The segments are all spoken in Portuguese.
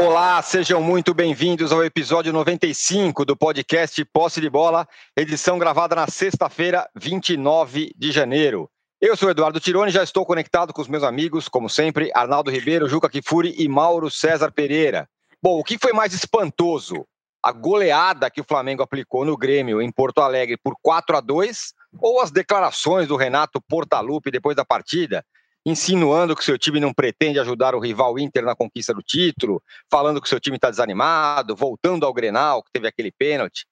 Olá, sejam muito bem-vindos ao episódio 95 do podcast Posse de Bola, edição gravada na sexta-feira, 29 de janeiro. Eu sou Eduardo Tironi, já estou conectado com os meus amigos, como sempre, Arnaldo Ribeiro, Juca Kifuri e Mauro César Pereira. Bom, o que foi mais espantoso? A goleada que o Flamengo aplicou no Grêmio em Porto Alegre por 4 a 2 ou as declarações do Renato Portaluppi depois da partida, insinuando que seu time não pretende ajudar o rival Inter na conquista do título, falando que seu time está desanimado, voltando ao Grenal, que teve aquele pênalti.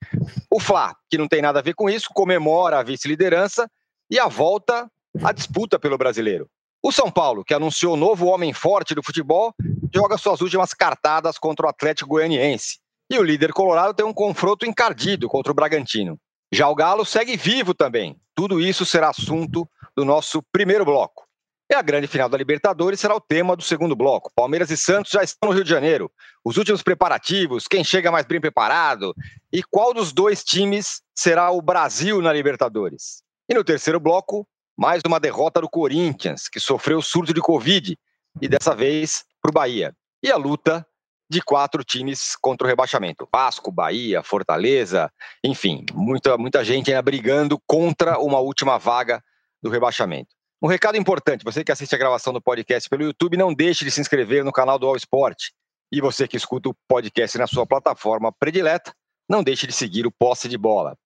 O Fla, que não tem nada a ver com isso, comemora a vice-liderança e a volta à disputa pelo brasileiro. O São Paulo, que anunciou o novo homem forte do futebol, joga suas últimas cartadas contra o Atlético Goianiense. E o líder colorado tem um confronto encardido contra o Bragantino. Já o Galo segue vivo também. Tudo isso será assunto do nosso primeiro bloco. E a grande final da Libertadores será o tema do segundo bloco. Palmeiras e Santos já estão no Rio de Janeiro. Os últimos preparativos, quem chega mais bem preparado e qual dos dois times será o Brasil na Libertadores. E no terceiro bloco, mais uma derrota do Corinthians, que sofreu surto de Covid e dessa vez para o Bahia. E a luta de quatro times contra o rebaixamento: Vasco, Bahia, Fortaleza, enfim, muita, muita gente ainda brigando contra uma última vaga do rebaixamento. Um recado importante: você que assiste a gravação do podcast pelo YouTube, não deixe de se inscrever no canal do All Sport. E você que escuta o podcast na sua plataforma predileta, não deixe de seguir o Posse de Bola.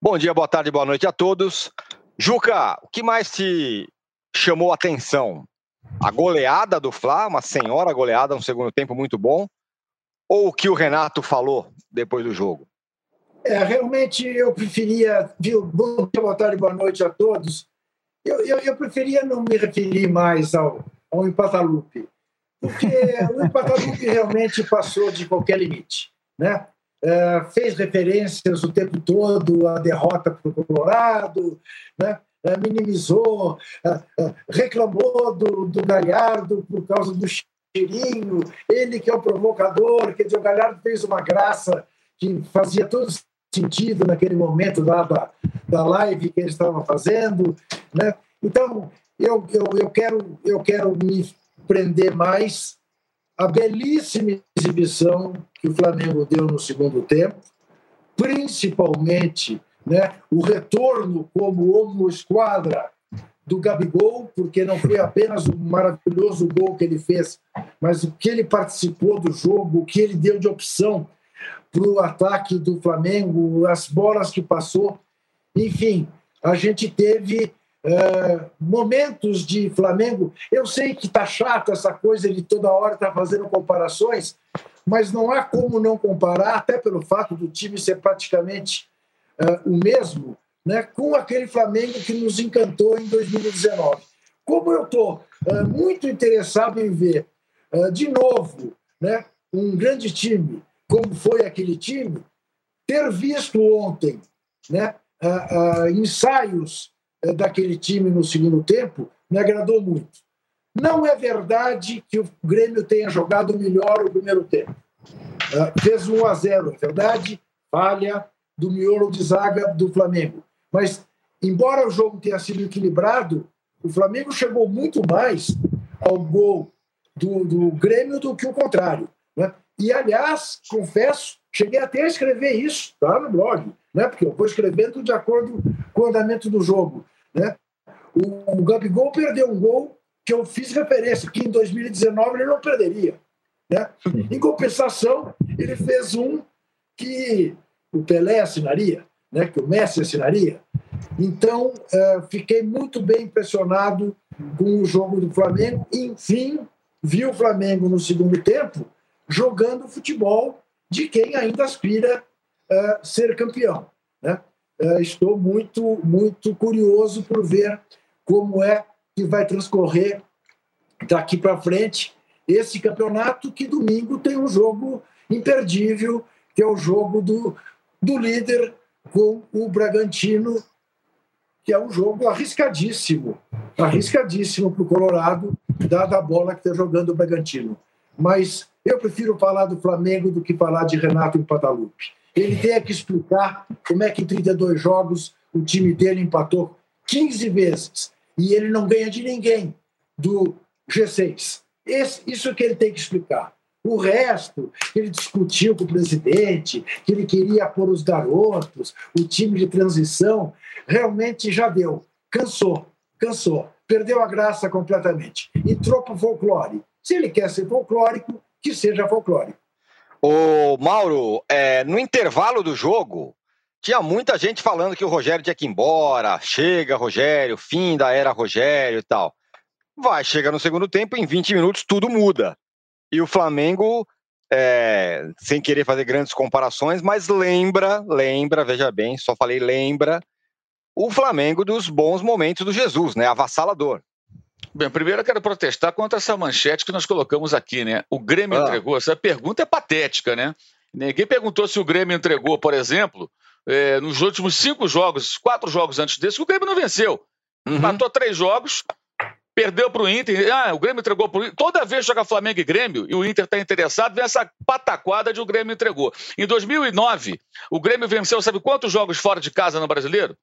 Bom dia, boa tarde, boa noite a todos. Juca, o que mais te chamou a atenção? A goleada do Fla, uma senhora goleada, um segundo tempo muito bom, ou o que o Renato falou depois do jogo? É, realmente eu preferia, viu? Bom dia, boa tarde, boa noite a todos eu, eu, eu preferia não me referir mais ao, ao Empatalupe, porque o Empatalupe realmente passou de qualquer limite. Né? É, fez referências o tempo todo à derrota para o Colorado, né? É, minimizou, é, reclamou do, do Galhardo por causa do cheirinho, ele que é o provocador, quer dizer, o Galhardo fez uma graça que fazia todo sentido naquele momento da, da, da live que ele estava fazendo. Né? Então, eu, eu, eu, quero, eu quero me prender mais à belíssima exibição que o Flamengo deu no segundo tempo, principalmente né, o retorno como homo esquadra do Gabigol, porque não foi apenas o maravilhoso gol que ele fez, mas o que ele participou do jogo, o que ele deu de opção para o ataque do Flamengo, as bolas que passou. Enfim, a gente teve é, momentos de Flamengo. Eu sei que está chato essa coisa de toda hora estar tá fazendo comparações, mas não há como não comparar, até pelo fato do time ser praticamente é, o mesmo, né, com aquele Flamengo que nos encantou em 2019. Como eu estou é, muito interessado em ver de novo né, um grande time como foi aquele time, ter visto ontem né, uh, uh, ensaios uh, daquele time no segundo tempo me agradou muito. Não é verdade que o Grêmio tenha jogado melhor o primeiro tempo. fez 1 a 0, é verdade, falha do miolo de zaga do Flamengo. Mas, embora o jogo tenha sido equilibrado, o Flamengo chegou muito mais ao gol do, do Grêmio do que o contrário. E, aliás, confesso, cheguei até a escrever isso tá, no blog, né? porque eu vou escrevendo de acordo com o andamento do jogo. Né? O, o Gabigol perdeu um gol que eu fiz referência, que em 2019 ele não perderia. Né? Em compensação, ele fez um que o Pelé assinaria, né? que o Messi assinaria. Então, uh, fiquei muito bem impressionado com o jogo do Flamengo. Enfim, vi o Flamengo no segundo tempo jogando futebol de quem ainda aspira a uh, ser campeão. Né? Uh, estou muito, muito curioso por ver como é que vai transcorrer daqui para frente esse campeonato, que domingo tem um jogo imperdível, que é o jogo do, do líder com o Bragantino, que é um jogo arriscadíssimo, arriscadíssimo para o Colorado, dada a bola que está jogando o Bragantino. Mas eu prefiro falar do Flamengo do que falar de Renato em Patalupe. Ele tem que explicar como é que em 32 jogos o time dele empatou 15 vezes e ele não ganha de ninguém do G6. Esse, isso que ele tem que explicar. O resto, ele discutiu com o presidente, que ele queria pôr os garotos, o time de transição, realmente já deu. Cansou, cansou. Perdeu a graça completamente. Entrou para o folclore. Se ele quer ser folclórico, que seja folclórico. Ô, Mauro, é, no intervalo do jogo, tinha muita gente falando que o Rogério tinha que ir embora, chega Rogério, fim da era Rogério e tal. Vai, chega no segundo tempo, em 20 minutos tudo muda. E o Flamengo, é, sem querer fazer grandes comparações, mas lembra, lembra, veja bem, só falei lembra, o Flamengo dos bons momentos do Jesus, né? Avassalador. Bem, primeiro eu quero protestar contra essa manchete que nós colocamos aqui, né? O Grêmio ah. entregou. Essa pergunta é patética, né? Ninguém perguntou se o Grêmio entregou, por exemplo, é, nos últimos cinco jogos, quatro jogos antes desse, o Grêmio não venceu. Uhum. Matou três jogos, perdeu para o Inter. Ah, o Grêmio entregou para o Inter. Toda vez que joga Flamengo e Grêmio e o Inter está interessado, vem essa pataquada de o Grêmio entregou. Em 2009, o Grêmio venceu, sabe quantos jogos fora de casa no brasileiro?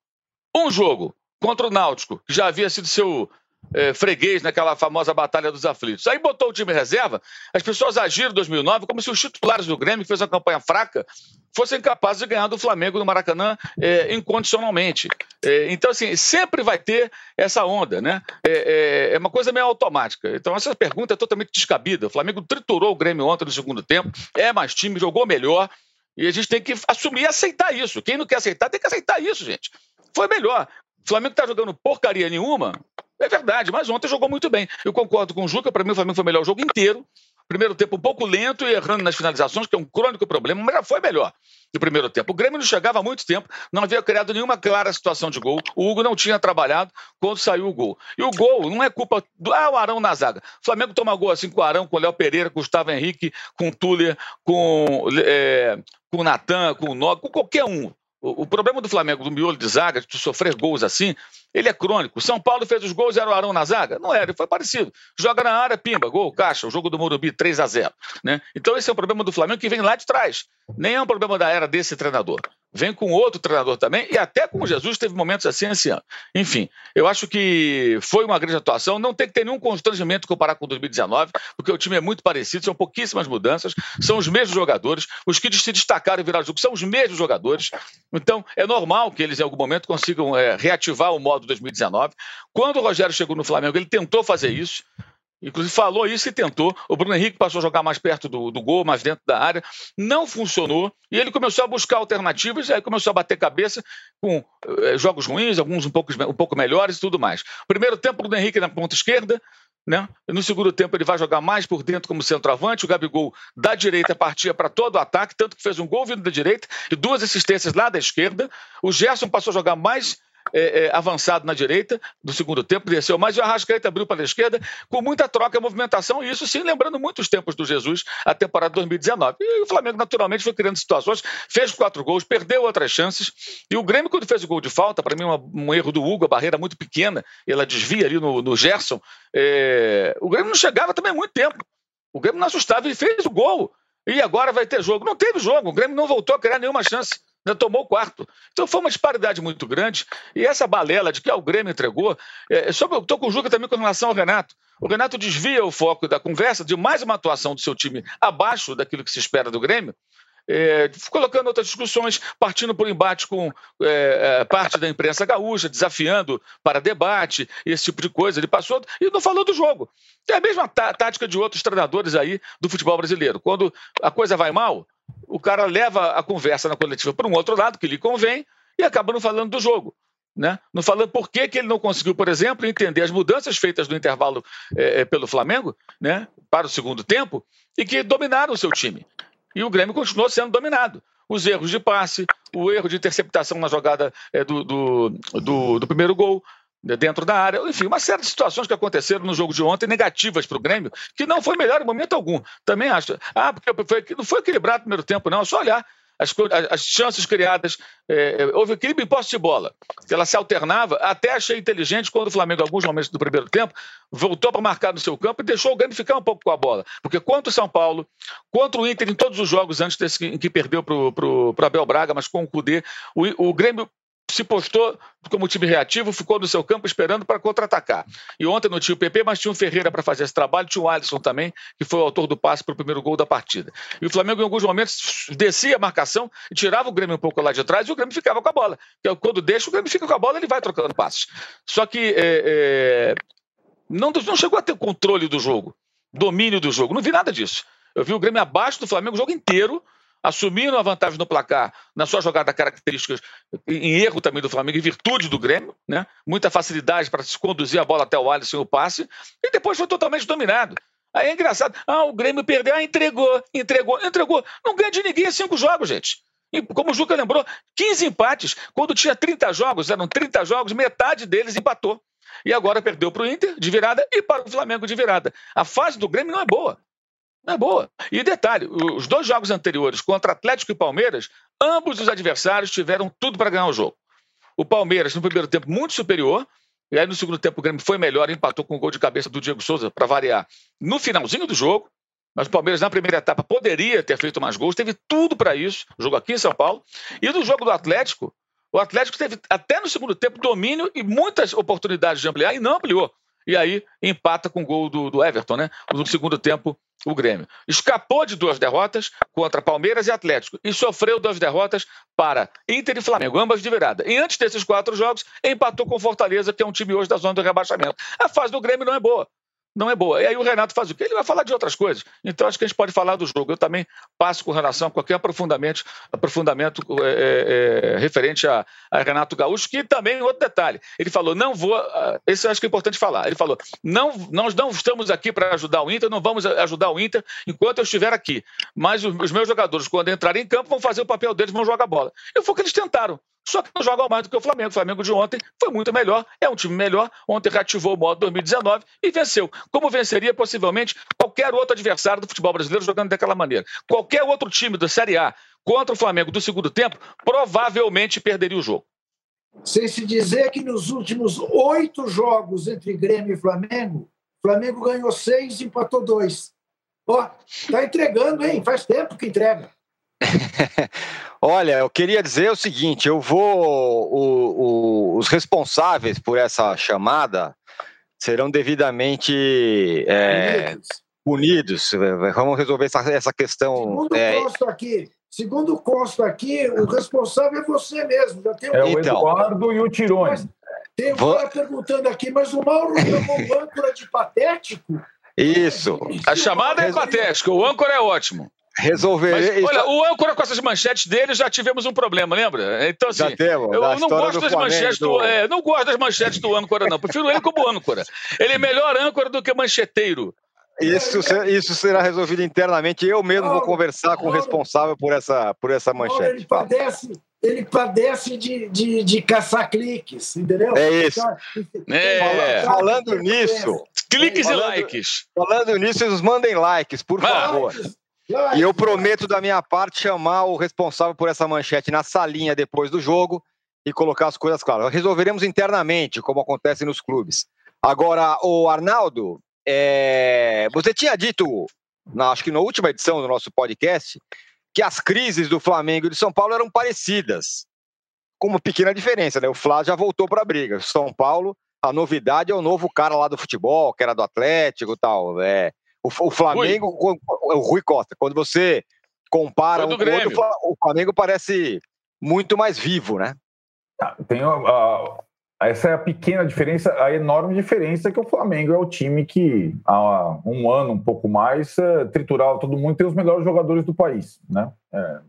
Um jogo contra o Náutico, que já havia sido seu é, freguês naquela famosa Batalha dos Aflitos. Aí botou o time reserva, as pessoas agiram em 2009 como se os titulares do Grêmio, que fez uma campanha fraca, fossem capazes de ganhar do Flamengo no Maracanã é, incondicionalmente. É, então, assim, sempre vai ter essa onda, né? É, é, é, uma coisa meio automática. Então, essa pergunta é totalmente descabida. O Flamengo triturou o Grêmio ontem no segundo tempo, é mais time, jogou melhor, e a gente tem que assumir e aceitar isso. Quem não quer aceitar, tem que aceitar isso, gente. Foi melhor. O Flamengo está jogando porcaria nenhuma, é verdade, mas ontem jogou muito bem. Eu concordo com o Juca, para mim o Flamengo foi melhor o jogo inteiro. Primeiro tempo um pouco lento e errando nas finalizações, que é um crônico problema, mas já foi melhor no primeiro tempo. O Grêmio não chegava há muito tempo, não havia criado nenhuma clara situação de gol. O Hugo não tinha trabalhado quando saiu o gol. E o gol não é culpa do ah, o Arão na zaga. O Flamengo toma gol assim com o Arão, com o Léo Pereira, com o Gustavo Henrique, com o Tuller, com, é, com o Natan, com o Nog, com qualquer um. O, o, problema do Flamengo, do miolo de zaga, de sofrer gols assim, ele é crônico. São Paulo fez os gols, era o Arão na zaga? Não era, foi parecido. Joga na área, pimba, gol, caixa, o jogo do Morumbi 3 a 0 né? Então esse é um problema do Flamengo que vem lá de trás. Nem é um problema da era desse treinador vem com outro treinador também, e até com o Jesus teve momentos assim esse ano. Enfim, eu acho que foi uma grande atuação, não tem que ter nenhum constrangimento comparar com 2019, porque o time é muito parecido, são pouquíssimas mudanças, são os mesmos jogadores, os que se destacaram e viraram jogo são os mesmos jogadores, então é normal que eles em algum momento consigam é, reativar o modo 2019. Quando o Rogério chegou no Flamengo, ele tentou fazer isso, Inclusive falou isso e tentou. O Bruno Henrique passou a jogar mais perto do, do gol, mais dentro da área. Não funcionou. E ele começou a buscar alternativas, aí começou a bater cabeça com eh, jogos ruins, alguns um pouco, um pouco melhores e tudo mais. Primeiro tempo, o Bruno Henrique na ponta esquerda. Né? No segundo tempo, ele vai jogar mais por dentro como centroavante. O Gabigol da direita partia para todo o ataque, tanto que fez um gol vindo da direita e duas assistências lá da esquerda. O Gerson passou a jogar mais é, é, avançado na direita do segundo tempo, desceu mais e o Arrascaeta abriu para a esquerda com muita troca e movimentação, e isso sim, lembrando muitos tempos do Jesus, a temporada 2019. E o Flamengo, naturalmente, foi criando situações, fez quatro gols, perdeu outras chances, e o Grêmio, quando fez o gol de falta, para mim, uma, um erro do Hugo, a barreira muito pequena, ela desvia ali no, no Gerson, é, o Grêmio não chegava também há muito tempo. O Grêmio não assustava e fez o gol. E agora vai ter jogo. Não teve jogo, o Grêmio não voltou a criar nenhuma chance ainda tomou o quarto. Então foi uma disparidade muito grande. E essa balela de que o Grêmio entregou. É, sobre, eu estou com o Juca também com relação ao Renato. O Renato desvia o foco da conversa de mais uma atuação do seu time abaixo daquilo que se espera do Grêmio. É, colocando outras discussões, partindo por embate com é, é parte da imprensa gaúcha, desafiando para debate, esse tipo de coisa. Ele passou e não falou do jogo. É a mesma tá, tática de outros treinadores aí do futebol brasileiro. Quando a coisa vai mal, o cara leva a conversa na coletiva para um outro lado, que lhe convém, e acaba não falando do jogo. Né? Não falando por que, que ele não conseguiu, por exemplo, entender as mudanças feitas no intervalo é, pelo Flamengo né, para o segundo tempo e que dominaram o seu time. E o Grêmio continuou sendo dominado. Os erros de passe, o erro de interceptação na jogada é, do, do, do, do primeiro gol, dentro da área. Enfim, uma série de situações que aconteceram no jogo de ontem negativas para o Grêmio, que não foi melhor em momento algum. Também acho. Ah, porque foi, não foi equilibrado no primeiro tempo, não. É só olhar as, as chances criadas. É, houve equilíbrio em posse de bola, ela se alternava. Até achei inteligente quando o Flamengo, alguns momentos do primeiro tempo, voltou para marcar no seu campo e deixou o Grêmio ficar um pouco com a bola. Porque contra o São Paulo, contra o Inter, em todos os jogos antes desse em que perdeu para o Abel Braga, mas com o Cudê, o, o Grêmio se postou como time reativo, ficou no seu campo esperando para contra-atacar. E ontem não tinha o PP, mas tinha o Ferreira para fazer esse trabalho, tinha o Alisson também, que foi o autor do passe para o primeiro gol da partida. E o Flamengo, em alguns momentos, descia a marcação e tirava o Grêmio um pouco lá de trás e o Grêmio ficava com a bola. Quando deixa, o Grêmio fica com a bola ele vai trocando passes. Só que é, é, não, não chegou a ter controle do jogo, domínio do jogo. Não vi nada disso. Eu vi o Grêmio abaixo do Flamengo o jogo inteiro assumiram a vantagem no placar na sua jogada características, em erro também do Flamengo, em virtude do Grêmio, né? muita facilidade para se conduzir a bola até o Alisson e o passe, e depois foi totalmente dominado. Aí é engraçado, ah, o Grêmio perdeu, ah, entregou, entregou, entregou. Não ganha de ninguém cinco jogos, gente. E, como o Juca lembrou, 15 empates. Quando tinha 30 jogos, eram 30 jogos, metade deles empatou. E agora perdeu para o Inter de virada e para o Flamengo de virada. A fase do Grêmio não é boa. Não é boa. E detalhe: os dois jogos anteriores contra Atlético e Palmeiras, ambos os adversários tiveram tudo para ganhar o jogo. O Palmeiras, no primeiro tempo, muito superior. E aí, no segundo tempo, o Grêmio foi melhor, empatou com o gol de cabeça do Diego Souza, para variar, no finalzinho do jogo. Mas o Palmeiras, na primeira etapa, poderia ter feito mais gols, teve tudo para isso, jogo aqui em São Paulo. E no jogo do Atlético, o Atlético teve, até no segundo tempo, domínio e muitas oportunidades de ampliar, e não ampliou. E aí empata com o gol do, do Everton, né? No segundo tempo, o Grêmio. Escapou de duas derrotas contra Palmeiras e Atlético e sofreu duas derrotas para Inter e Flamengo, ambas de virada. E antes desses quatro jogos, empatou com Fortaleza, que é um time hoje da zona do rebaixamento. A fase do Grêmio não é boa não é boa. E aí o Renato faz o quê? Ele vai falar de outras coisas. Então acho que a gente pode falar do jogo. Eu também passo com relação a qualquer aprofundamento, aprofundamento é, é, é, referente a, a, Renato Gaúcho, que também outro detalhe. Ele falou, não vou. Ah, esse eu acho que é importante falar. Ele falou, não, nós não estamos aqui para ajudar o Inter, não vamos ajudar o Inter enquanto eu estiver aqui. Mas os, os meus jogadores, quando entrarem em campo, vão fazer o papel deles, vão jogar bola. E foi o que eles tentaram. Só que não jogam mais do que o Flamengo. O Flamengo de ontem foi muito melhor, é um time melhor. Ontem reativou o modo 2019 e venceu. Como venceria possivelmente qualquer outro adversário do futebol brasileiro jogando daquela maneira. Qualquer outro time da Série A contra o Flamengo do segundo tempo provavelmente perderia o jogo. Sem se dizer que nos últimos oito jogos entre Grêmio e Flamengo, o Flamengo ganhou seis e empatou dois. Ó, tá entregando, hein? Faz tempo que entrega. Olha, eu queria dizer o seguinte: eu vou. O, o, os responsáveis por essa chamada serão devidamente é, punidos. Vamos resolver essa, essa questão. Segundo é... consta aqui, segundo consta aqui, o responsável é você mesmo. Já tem. É o então, Eduardo e o Tirone. Tem um Vou... cara perguntando aqui, mas o Mauro chamou o âncora de patético? Isso. A chamada é patética, o âncora é ótimo resolver. Mas, olha, o âncora com essas manchetes dele já tivemos um problema, lembra? Então, assim, já temos, eu não gosto das manchetes do. do é, não gosto das manchetes do âncora, não. Prefiro ele como âncora. Ele é melhor âncora do que mancheteiro. Isso, isso será resolvido internamente. Eu mesmo vou conversar com o responsável por essa, por essa manchete. Ele padece, ele padece de, de, de caçar cliques, entendeu? É isso. É. Falando nisso. Cliques falando, e likes. Falando nisso, eles mandem likes, por favor. E eu prometo da minha parte chamar o responsável por essa manchete na salinha depois do jogo e colocar as coisas claras. Resolveremos internamente, como acontece nos clubes. Agora, o Arnaldo, é... você tinha dito, na, acho que na última edição do nosso podcast, que as crises do Flamengo e do São Paulo eram parecidas, com uma pequena diferença, né? O Flávio já voltou para a briga. São Paulo, a novidade é o novo cara lá do futebol, que era do Atlético e tal. É, o, o Flamengo, Rui. o, o Rui Costa, quando você compara um com o outro, o Flamengo parece muito mais vivo, né? Ah, tem a, a, essa é a pequena diferença, a enorme diferença é que o Flamengo é o time que há um ano, um pouco mais, é, triturava todo mundo e tem os melhores jogadores do país, né? É,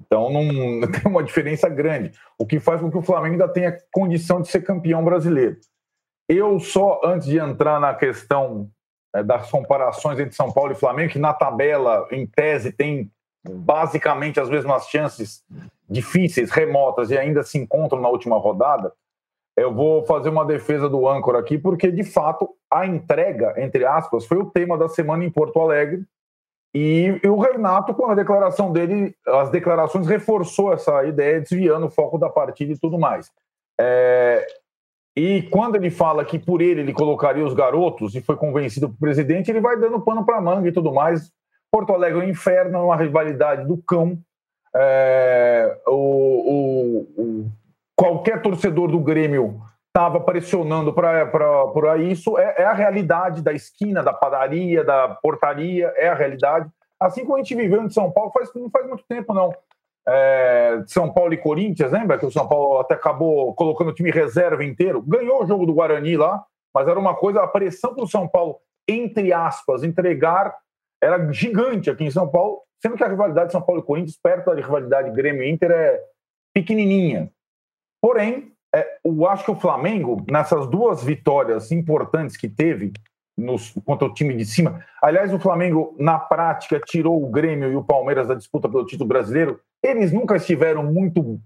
então não tem uma diferença grande, o que faz com que o Flamengo ainda tenha condição de ser campeão brasileiro. Eu só, antes de entrar na questão das comparações entre São Paulo e Flamengo, que na tabela, em tese, tem basicamente as mesmas chances difíceis, remotas, e ainda se encontram na última rodada, eu vou fazer uma defesa do âncora aqui, porque de fato a entrega, entre aspas, foi o tema da semana em Porto Alegre. E, e o Renato, com a declaração dele, as declarações reforçou essa ideia, desviando o foco da partida e tudo mais. É, e quando ele fala que por ele ele colocaria os garotos e foi convencido pelo presidente, ele vai dando pano para manga e tudo mais. Porto Alegre é um inferno, é uma rivalidade do cão. É, o, o, o, qualquer torcedor do Grêmio estava pressionando para isso. É, é, a realidade da esquina, da padaria, da portaria, é a realidade. Assim como a gente viveu em São Paulo, faz, não faz muito tempo, não. É, São Paulo e Corinthians, lembra que o São Paulo até acabou colocando o time reserva inteiro? Ganhou o jogo do Guarani lá, mas era uma coisa, a pressão para o São Paulo, entre aspas, entregar era gigante aqui em São Paulo, sendo que a rivalidade de São Paulo e Corinthians, perto da rivalidade Grêmio-Inter, é pequenininha. Porém, é, eu acho que o Flamengo, nessas duas vitórias importantes que teve nos, contra o time de cima, aliás, o Flamengo, na prática, tirou o Grêmio e o Palmeiras da disputa pelo título brasileiro. Eles nunca estiveram muito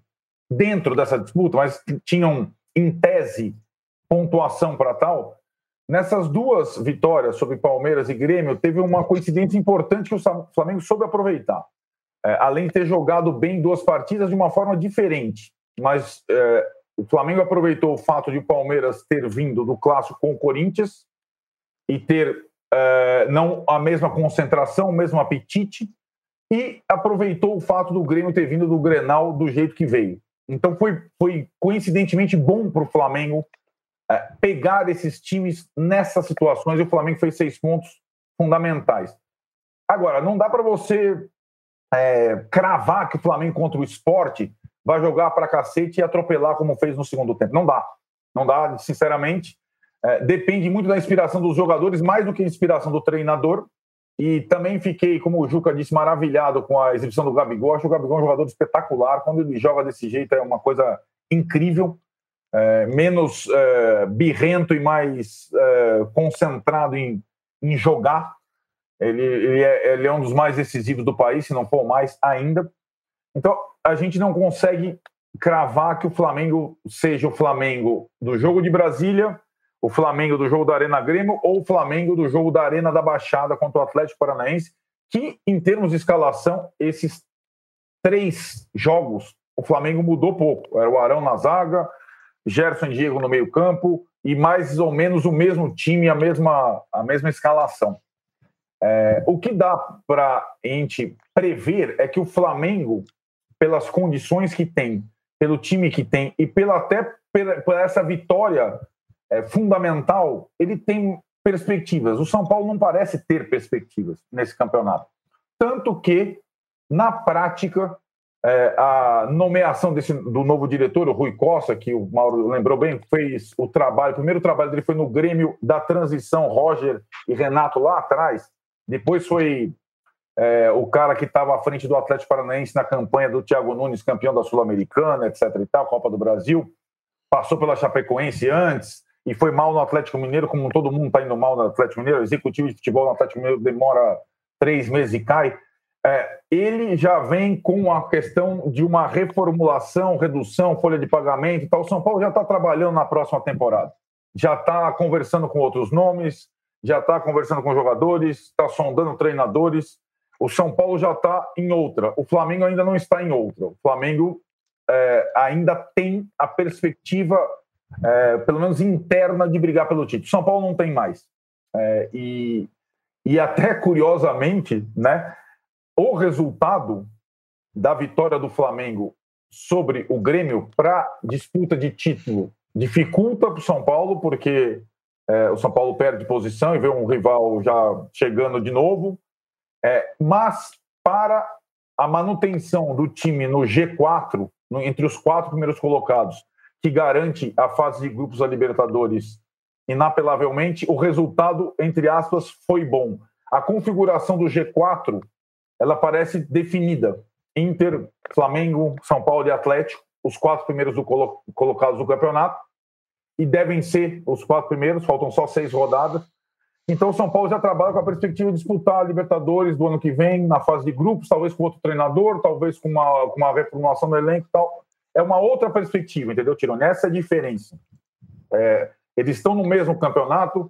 dentro dessa disputa, mas tinham, em tese, pontuação para tal. Nessas duas vitórias sobre Palmeiras e Grêmio, teve uma coincidência importante que o Flamengo soube aproveitar. É, além de ter jogado bem duas partidas de uma forma diferente. Mas é, o Flamengo aproveitou o fato de o Palmeiras ter vindo do clássico com o Corinthians e ter é, não a mesma concentração, o mesmo apetite, e aproveitou o fato do Grêmio ter vindo do Grenal do jeito que veio. Então foi, foi coincidentemente bom para o Flamengo é, pegar esses times nessas situações e o Flamengo fez seis pontos fundamentais. Agora, não dá para você é, cravar que o Flamengo contra o esporte vai jogar para cacete e atropelar como fez no segundo tempo. Não dá. Não dá, sinceramente. É, depende muito da inspiração dos jogadores, mais do que a inspiração do treinador. E também fiquei, como o Juca disse, maravilhado com a exibição do Gabigol. Acho o Gabigol um jogador espetacular. Quando ele joga desse jeito, é uma coisa incrível é, menos é, birrento e mais é, concentrado em, em jogar. Ele, ele, é, ele é um dos mais decisivos do país, se não for mais ainda. Então, a gente não consegue cravar que o Flamengo seja o Flamengo do jogo de Brasília, o Flamengo do jogo da Arena Grêmio ou o Flamengo do jogo da Arena da Baixada contra o Atlético Paranaense, que, em termos de escalação, esses três jogos, o Flamengo mudou pouco. Era o Arão na zaga, Gerson e Diego no meio-campo e mais ou menos o mesmo time, a mesma, a mesma escalação. É, o que dá para a gente prever é que o Flamengo, pelas condições que tem, pelo time que tem e pela, até por essa vitória é, fundamental, ele tem perspectivas. O São Paulo não parece ter perspectivas nesse campeonato. Tanto que, na prática, é, a nomeação desse, do novo diretor, o Rui Costa, que o Mauro lembrou bem, fez o trabalho, o primeiro trabalho dele foi no Grêmio da transição, Roger e Renato lá atrás. Depois foi é, o cara que estava à frente do Atlético Paranaense na campanha do Thiago Nunes, campeão da Sul-Americana, etc. e tal, Copa do Brasil. Passou pela Chapecoense antes e foi mal no Atlético Mineiro, como todo mundo está indo mal no Atlético Mineiro. O executivo de futebol no Atlético Mineiro demora três meses e cai é, ele já vem com a questão de uma reformulação, redução, folha de pagamento e tal. O São Paulo já está trabalhando na próxima temporada. Já está conversando com outros nomes, já está conversando com jogadores, está sondando treinadores. O São Paulo já está em outra. O Flamengo ainda não está em outra. O Flamengo é, ainda tem a perspectiva, é, pelo menos interna, de brigar pelo título. São Paulo não tem mais. É, e, e até curiosamente, né? o resultado da vitória do Flamengo sobre o Grêmio para disputa de título dificulta para o São Paulo, porque é, o São Paulo perde posição e vê um rival já chegando de novo. É, mas para a manutenção do time no G4, no, entre os quatro primeiros colocados, que garante a fase de grupos da Libertadores inapelavelmente, o resultado, entre aspas, foi bom. A configuração do G4 ela parece definida. Inter, Flamengo, São Paulo e Atlético, os quatro primeiros do colo colocados do campeonato, e devem ser os quatro primeiros, faltam só seis rodadas. Então São Paulo já trabalha com a perspectiva de disputar a Libertadores do ano que vem, na fase de grupos, talvez com outro treinador, talvez com uma, com uma reformulação do elenco e tal. É uma outra perspectiva, entendeu, Tirone? Essa é a diferença. É, eles estão no mesmo campeonato,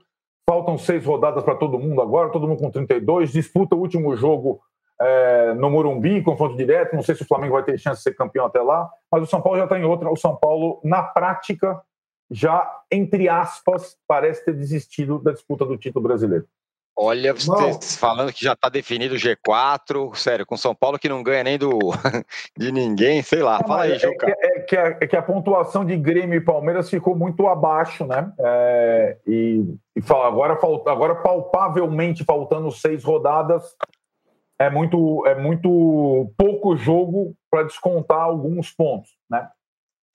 faltam seis rodadas para todo mundo agora, todo mundo com 32, disputa o último jogo é, no Morumbi, confronto direto. Não sei se o Flamengo vai ter chance de ser campeão até lá, mas o São Paulo já está em outra. O São Paulo, na prática, já, entre aspas, parece ter desistido da disputa do título brasileiro. Olha, vocês falando que já está definido o G4, sério, com São Paulo que não ganha nem do de ninguém, sei lá. Fala aí, Juca. É, é, que a, é que a pontuação de Grêmio e Palmeiras ficou muito abaixo, né? É, e, e fala, agora, agora palpavelmente faltando seis rodadas, é muito, é muito pouco jogo para descontar alguns pontos, né?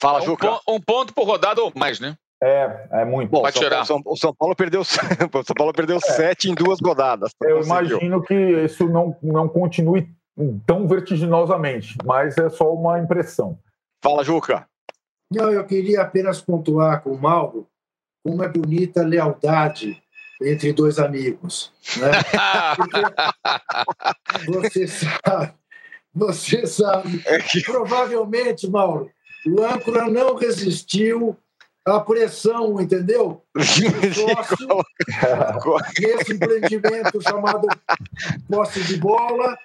Fala, Juca. Um, um ponto por rodada ou mais, né? É, é muito. Bom, tirar. São, o São Paulo perdeu, o São Paulo perdeu é. sete em duas rodadas. Eu conseguiu. imagino que isso não, não continue tão vertiginosamente, mas é só uma impressão. Fala, Juca. Não, eu queria apenas pontuar com o Mauro como é bonita a lealdade entre dois amigos. Né? você sabe, você sabe. É que... Provavelmente, Mauro, o âncora não resistiu à pressão, entendeu? Sócio, nesse empreendimento chamado posse de bola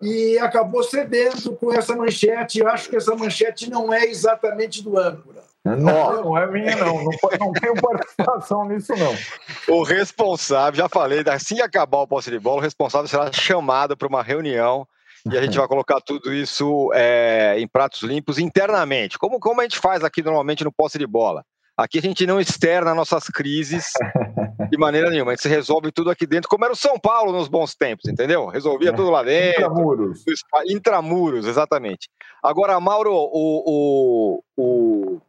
e acabou cedendo com essa manchete. Eu acho que essa manchete não é exatamente do âncora. Não, não é minha, não. Não, não tenho participação nisso, não. O responsável, já falei, assim que acabar o posse de bola, o responsável será chamado para uma reunião e a gente vai colocar tudo isso é, em pratos limpos internamente, como, como a gente faz aqui normalmente no posse de bola. Aqui a gente não externa nossas crises de maneira nenhuma. A gente resolve tudo aqui dentro, como era o São Paulo nos bons tempos, entendeu? Resolvia tudo lá dentro. Intramuros. Intramuros, exatamente. Agora, Mauro, o, o, o,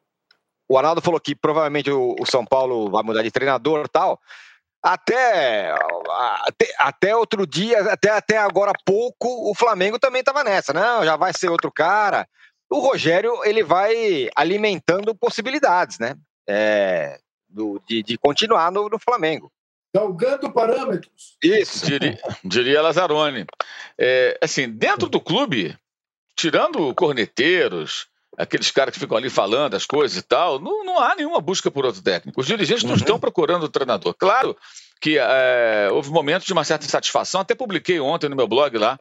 o Arnaldo falou que provavelmente o, o São Paulo vai mudar de treinador e tal. Até, até, até, outro dia, até, até agora há pouco, o Flamengo também estava nessa. Não, já vai ser outro cara. O Rogério, ele vai alimentando possibilidades, né? É, do, de, de, continuar no, no Flamengo. Galgando parâmetros. Isso. Diria, diria Lazzaroni. É, assim, dentro do clube, tirando corneteiros, aqueles caras que ficam ali falando as coisas e tal, não, não há nenhuma busca por outro técnico. Os dirigentes uhum. não estão procurando o treinador. Claro que é, houve momentos de uma certa insatisfação, até publiquei ontem no meu blog lá,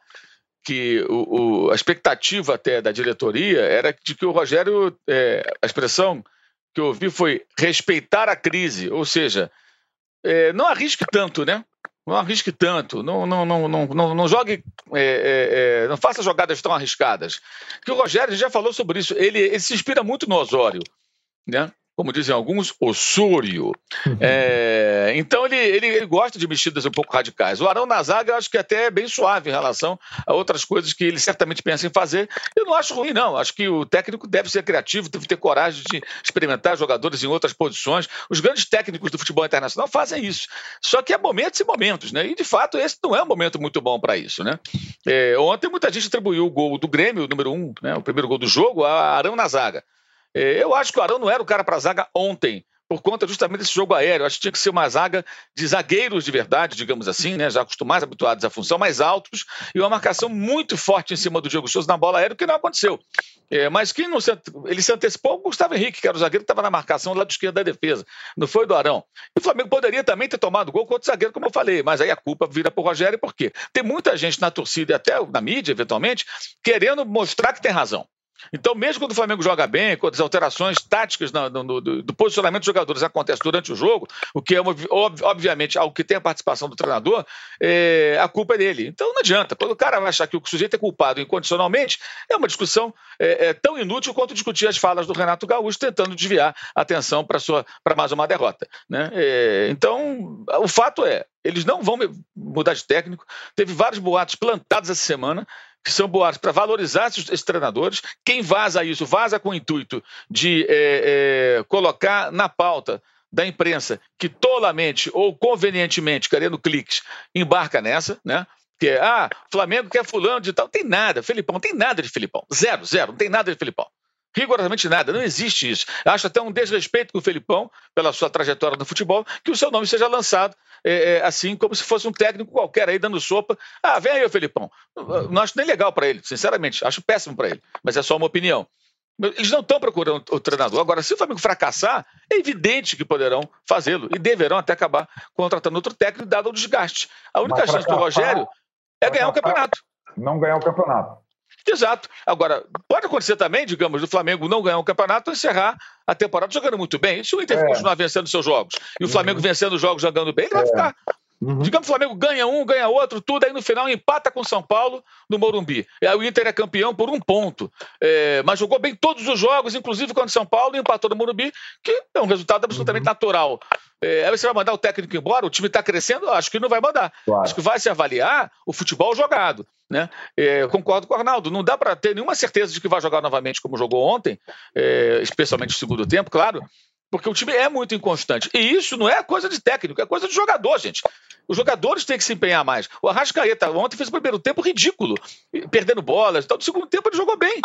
que o, o, a expectativa até da diretoria era de que o Rogério, é, a expressão que eu ouvi foi respeitar a crise, ou seja, é, não arrisque tanto, né? Não arrisque tanto, não, não, não, não, não, não jogue, é, é, é, não faça jogadas tão arriscadas. Que o Rogério já falou sobre isso, ele, ele se inspira muito no Osório, né? Como dizem alguns, Osúrio. Uhum. É, então ele, ele, ele, gosta de mexidas um pouco radicais. O Arão na zaga eu acho que até é bem suave em relação a outras coisas que ele certamente pensa em fazer. Eu não acho ruim, não. Acho que o técnico deve ser criativo, deve ter coragem de experimentar jogadores em outras posições. Os grandes técnicos do futebol internacional fazem isso. Só que há momentos e momentos, né? E de fato esse não é um momento muito bom para isso, né? É, ontem muita gente atribuiu o gol do Grêmio, o número um, né, o primeiro gol do jogo, a Arão na zaga. É, eu acho que o Arão não era o cara para zaga ontem, por conta justamente desse jogo aéreo. Acho que tinha que ser uma zaga de zagueiros de verdade, digamos assim, né? já acostumados, habituados à função, mais altos, e uma marcação muito forte em cima do Diego Souza na bola aérea, o que não aconteceu. É, mas quem não se, ele se antecipou o Gustavo Henrique, que era o zagueiro que estava na marcação do lado esquerdo da defesa. Não foi do Arão. E o Flamengo poderia também ter tomado gol com outro zagueiro, como eu falei, mas aí a culpa vira para o Rogério, por quê? Tem muita gente na torcida e até na mídia, eventualmente, querendo mostrar que tem razão. Então, mesmo quando o Flamengo joga bem, quando as alterações táticas no, no, no, do posicionamento dos jogadores acontecem durante o jogo, o que é obviamente algo que tem a participação do treinador, é, a culpa é dele. Então não adianta. Quando o cara vai achar que o sujeito é culpado incondicionalmente, é uma discussão é, é tão inútil quanto discutir as falas do Renato Gaúcho tentando desviar a atenção para mais uma derrota. Né? É, então, o fato é, eles não vão mudar de técnico. Teve vários boatos plantados essa semana que são boatos para valorizar esses, esses, treinadores. Quem vaza isso, vaza com o intuito de é, é, colocar na pauta da imprensa que tolamente ou convenientemente, querendo cliques, embarca nessa, né? Que é, ah, Flamengo quer fulano de tal. Tem nada, Felipão, tem nada de Felipão. Zero, zero, não tem nada de Felipão. Rigorosamente nada, não existe isso. Acho até um desrespeito com o Felipão, pela sua trajetória no futebol, que o seu nome seja lançado é, é, assim, como se fosse um técnico qualquer aí dando sopa. Ah, vem aí, Felipão. Não acho nem legal para ele, sinceramente. Acho péssimo para ele, mas é só uma opinião. Eles não estão procurando o treinador. Agora, se o Flamengo fracassar, é evidente que poderão fazê-lo e deverão até acabar contratando outro técnico, dado o desgaste. A única chance do Rogério é ganhar o campeonato. Não ganhar o campeonato. Exato. Agora, pode acontecer também, digamos, do Flamengo não ganhar um campeonato e encerrar a temporada jogando muito bem. Se o Inter é. continuar vencendo seus jogos e o Flamengo uhum. vencendo os jogos jogando bem, ele vai é. ficar. Uhum. Digamos que o Flamengo ganha um, ganha outro, tudo, aí no final empata com o São Paulo no Morumbi. E aí o Inter é campeão por um ponto. É, mas jogou bem todos os jogos, inclusive contra o São Paulo, e empatou no Morumbi, que é um resultado absolutamente uhum. natural. É, aí você vai mandar o técnico embora, o time está crescendo? Acho que não vai mandar. Claro. Acho que vai se avaliar o futebol jogado. Né? É, concordo com o Arnaldo. Não dá para ter nenhuma certeza de que vai jogar novamente como jogou ontem, é, especialmente no segundo tempo, claro. Porque o time é muito inconstante. E isso não é coisa de técnico, é coisa de jogador, gente. Os jogadores têm que se empenhar mais. O Arrascaeta ontem fez o primeiro tempo ridículo, perdendo bolas. Então, no segundo tempo ele jogou bem.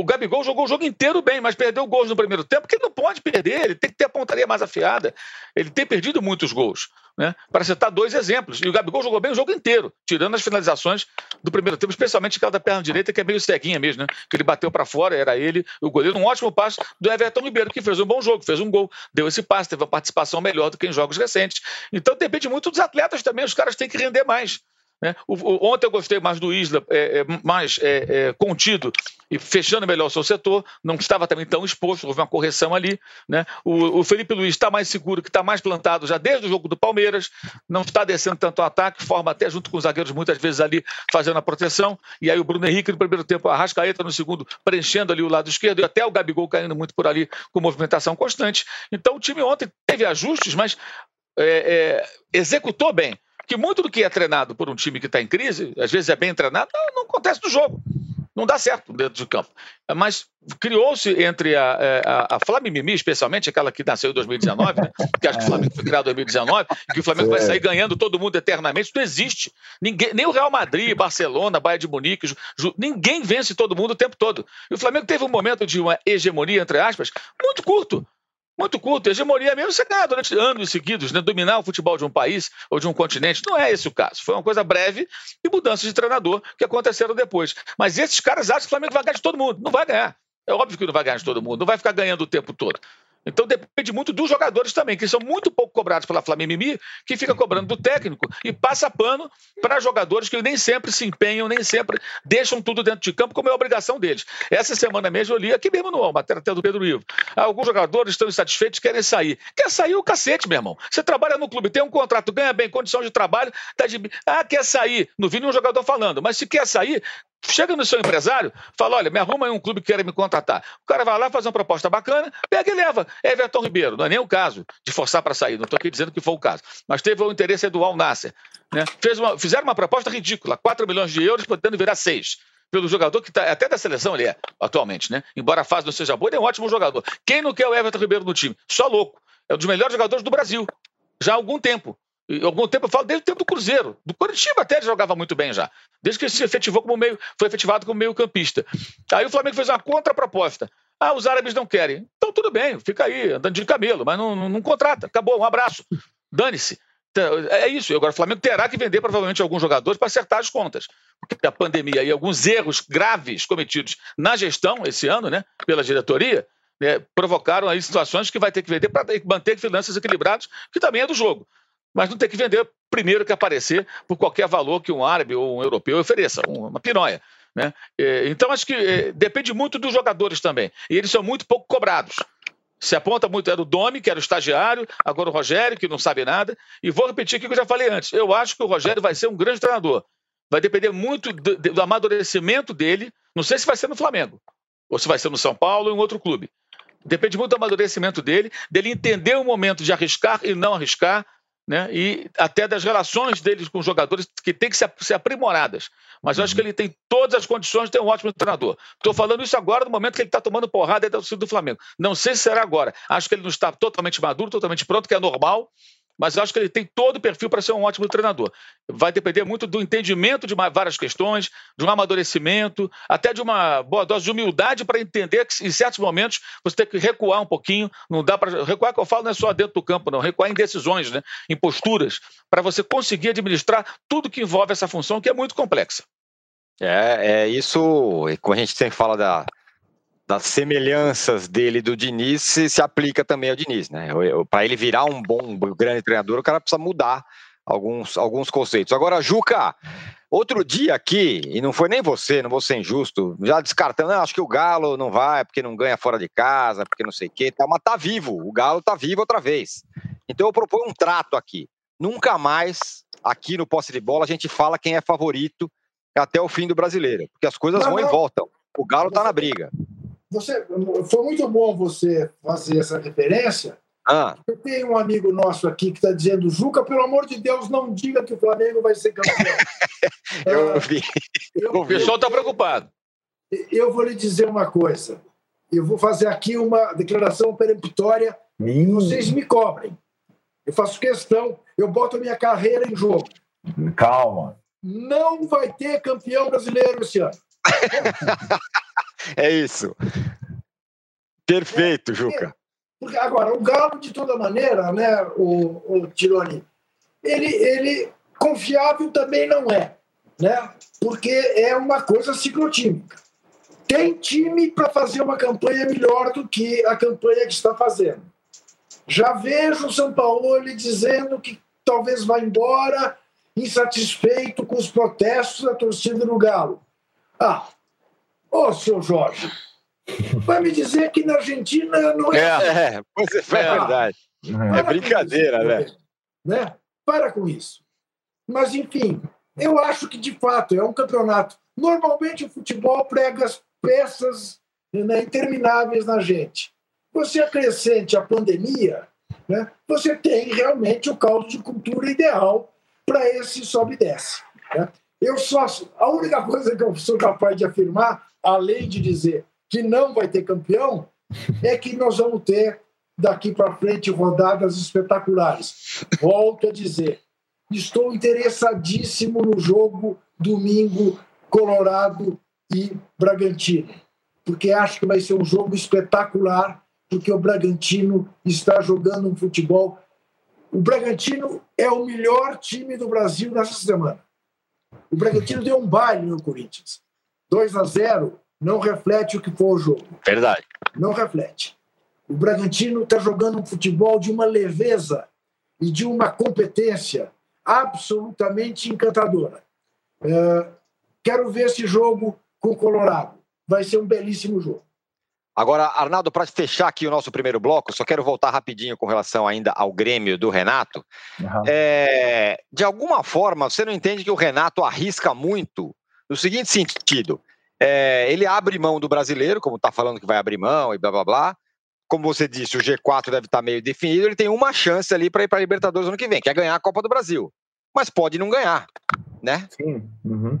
O Gabigol jogou o jogo inteiro bem, mas perdeu gols no primeiro tempo, ele não pode perder, ele tem que ter a pontaria mais afiada. Ele tem perdido muitos gols. Né? Para citar dois exemplos. E o Gabigol jogou bem o jogo inteiro, tirando as finalizações do primeiro tempo, especialmente aquela da perna direita, que é meio ceguinha mesmo, né? Que ele bateu para fora, era ele, o goleiro, um ótimo passe do Everton Ribeiro, que fez um bom jogo, fez um gol, deu esse passe, teve uma participação melhor do que em jogos recentes. Então depende muito dos atletas também, os caras têm que render mais. Né? O, o, ontem eu gostei mais do Isla, é, é, mais é, é, contido e fechando melhor o seu setor, não estava também tão exposto, houve uma correção ali. Né? O, o Felipe Luiz está mais seguro, que está mais plantado já desde o jogo do Palmeiras, não está descendo tanto o ataque, forma até junto com os zagueiros muitas vezes ali fazendo a proteção. E aí o Bruno Henrique no primeiro tempo, a Rascaeta no segundo, preenchendo ali o lado esquerdo, e até o Gabigol caindo muito por ali com movimentação constante. Então o time ontem teve ajustes, mas é, é, executou bem que muito do que é treinado por um time que está em crise, às vezes é bem treinado, não, não, acontece no jogo. Não dá certo dentro de campo. Mas criou-se entre a, é, a, a Flamimimi, especialmente aquela que nasceu em 2019, né? que acho que o Flamengo foi criado em 2019, que o Flamengo vai sair ganhando todo mundo eternamente. Isso não existe. Ninguém, nem o Real Madrid, Barcelona, Bayern de Munique, Ju, ninguém vence todo mundo o tempo todo. E o Flamengo teve um momento de uma hegemonia, entre aspas, muito curto muito curto. Hegemonia mesmo você ganhar durante anos seguidos, né? dominar o futebol de um país ou de um continente. Não é esse o caso. Foi uma coisa breve e mudanças de treinador que aconteceram depois. Mas esses caras acham que o Flamengo vai ganhar de todo mundo. Não vai ganhar. É óbvio que não vai ganhar de todo mundo. Não vai ficar ganhando o tempo todo. Então depende muito dos jogadores também, que são muito pouco cobrados pela Flamimimi, que fica cobrando do técnico e passa pano para jogadores que nem sempre se empenham, nem sempre deixam tudo dentro de campo, como é a obrigação deles. Essa semana mesmo eu li aqui mesmo no matéria até do Pedro Ivo. Alguns jogadores estão insatisfeitos, querem sair. Quer sair o cacete, meu irmão. Você trabalha no clube, tem um contrato, ganha bem, condição de trabalho, tá de... ah, quer sair. Não vi nenhum jogador falando, mas se quer sair, Chega no seu empresário, fala: olha, me arruma aí um clube que queira me contratar. O cara vai lá, faz uma proposta bacana, pega e leva. É Everton Ribeiro, não é nem o caso de forçar para sair, não estou aqui dizendo que foi o caso. Mas teve o interesse do Al Nasser. Né? Fez uma, fizeram uma proposta ridícula: 4 milhões de euros, podendo virar 6 pelo jogador que está até da seleção ele é atualmente, né? Embora a fase não seja boa, ele é um ótimo jogador. Quem não quer o Everton Ribeiro no time? Só louco. É um dos melhores jogadores do Brasil. Já há algum tempo algum tempo, eu falo desde o tempo do Cruzeiro. Do Curitiba até ele jogava muito bem já. Desde que ele se efetivou como meio, foi efetivado como meio campista. Aí o Flamengo fez uma contraproposta. Ah, os árabes não querem. Então tudo bem, fica aí, andando de camelo, mas não, não, não contrata. Acabou, um abraço. Dane-se. Então, é isso. Agora o Flamengo terá que vender provavelmente alguns jogadores para acertar as contas. Porque a pandemia e alguns erros graves cometidos na gestão esse ano, né, pela diretoria, né, provocaram aí situações que vai ter que vender para manter finanças equilibradas, que também é do jogo mas não tem que vender primeiro que aparecer por qualquer valor que um árabe ou um europeu ofereça, uma pironha. Né? É, então, acho que é, depende muito dos jogadores também. E eles são muito pouco cobrados. Se aponta muito, era o Domi, que era o estagiário, agora o Rogério, que não sabe nada. E vou repetir o que eu já falei antes. Eu acho que o Rogério vai ser um grande treinador. Vai depender muito do, do amadurecimento dele. Não sei se vai ser no Flamengo, ou se vai ser no São Paulo ou em outro clube. Depende muito do amadurecimento dele, dele entender o momento de arriscar e não arriscar, né? e até das relações deles com os jogadores que têm que ser, ser aprimoradas. Mas eu acho que ele tem todas as condições de ter um ótimo treinador. Estou falando isso agora no momento que ele está tomando porrada da torcida do Flamengo. Não sei se será agora. Acho que ele não está totalmente maduro, totalmente pronto, que é normal mas acho que ele tem todo o perfil para ser um ótimo treinador. Vai depender muito do entendimento de várias questões, de um amadurecimento, até de uma boa dose de humildade para entender que em certos momentos você tem que recuar um pouquinho. Não dá para recuar que eu falo não é só dentro do campo, não. Recuar em decisões, né? em posturas, para você conseguir administrar tudo que envolve essa função, que é muito complexa. É, é isso. Quando a gente sempre fala da, das semelhanças dele do Diniz se, se aplica também ao Diniz, né? Para ele virar um bom, um grande treinador, o cara precisa mudar alguns, alguns conceitos. Agora, Juca, outro dia aqui, e não foi nem você, não vou ser injusto, já descartando, acho que o Galo não vai porque não ganha fora de casa, porque não sei o quê, tá, mas tá vivo, o Galo tá vivo outra vez. Então eu proponho um trato aqui. nunca mais aqui no posse de bola a gente fala quem é favorito até o fim do brasileiro, porque as coisas não, vão não. e voltam. O Galo está na briga. Você, foi muito bom você fazer essa referência. Ah. Eu tenho um amigo nosso aqui que está dizendo, Juca, pelo amor de Deus, não diga que o Flamengo vai ser campeão. eu ah, vi. Eu, o pessoal está preocupado. Eu vou lhe dizer uma coisa. Eu vou fazer aqui uma declaração peremptória e vocês me cobrem. Eu faço questão, eu boto a minha carreira em jogo. Calma. Não vai ter campeão brasileiro esse ano. é isso. Perfeito, é, Juca. Porque, agora, o Galo, de toda maneira, né, o, o Tironi, ele, ele confiável também não é, né? Porque é uma coisa ciclotímica. Tem time para fazer uma campanha melhor do que a campanha que está fazendo. Já vejo o São Paulo dizendo que talvez vá embora, insatisfeito com os protestos da torcida do Galo. Ah, ô, seu Jorge, vai me dizer que na Argentina não é. É, assim. é, pois é, é verdade. é brincadeira, né? né? Para com isso. Mas, enfim, eu acho que de fato é um campeonato. Normalmente o futebol prega as peças né, intermináveis na gente. Você acrescente a pandemia, né, você tem realmente o caldo de cultura ideal para esse sobe e desce. Né? Eu só, a única coisa que eu sou capaz de afirmar, além de dizer que não vai ter campeão, é que nós vamos ter daqui para frente rodadas espetaculares. Volto a dizer, estou interessadíssimo no jogo domingo Colorado e Bragantino, porque acho que vai ser um jogo espetacular porque o Bragantino está jogando um futebol. O Bragantino é o melhor time do Brasil nessa semana. O Bragantino deu um baile no Corinthians. 2 a 0 não reflete o que foi o jogo. Verdade. Não reflete. O Bragantino está jogando um futebol de uma leveza e de uma competência absolutamente encantadora. Uh, quero ver esse jogo com o Colorado. Vai ser um belíssimo jogo. Agora, Arnaldo, para fechar aqui o nosso primeiro bloco, só quero voltar rapidinho com relação ainda ao Grêmio do Renato. Uhum. É, de alguma forma, você não entende que o Renato arrisca muito no seguinte sentido: é, ele abre mão do brasileiro, como está falando que vai abrir mão e blá blá blá. Como você disse, o G4 deve estar tá meio definido, ele tem uma chance ali para ir para a Libertadores ano que vem, que é ganhar a Copa do Brasil. Mas pode não ganhar, né? Sim. Uhum.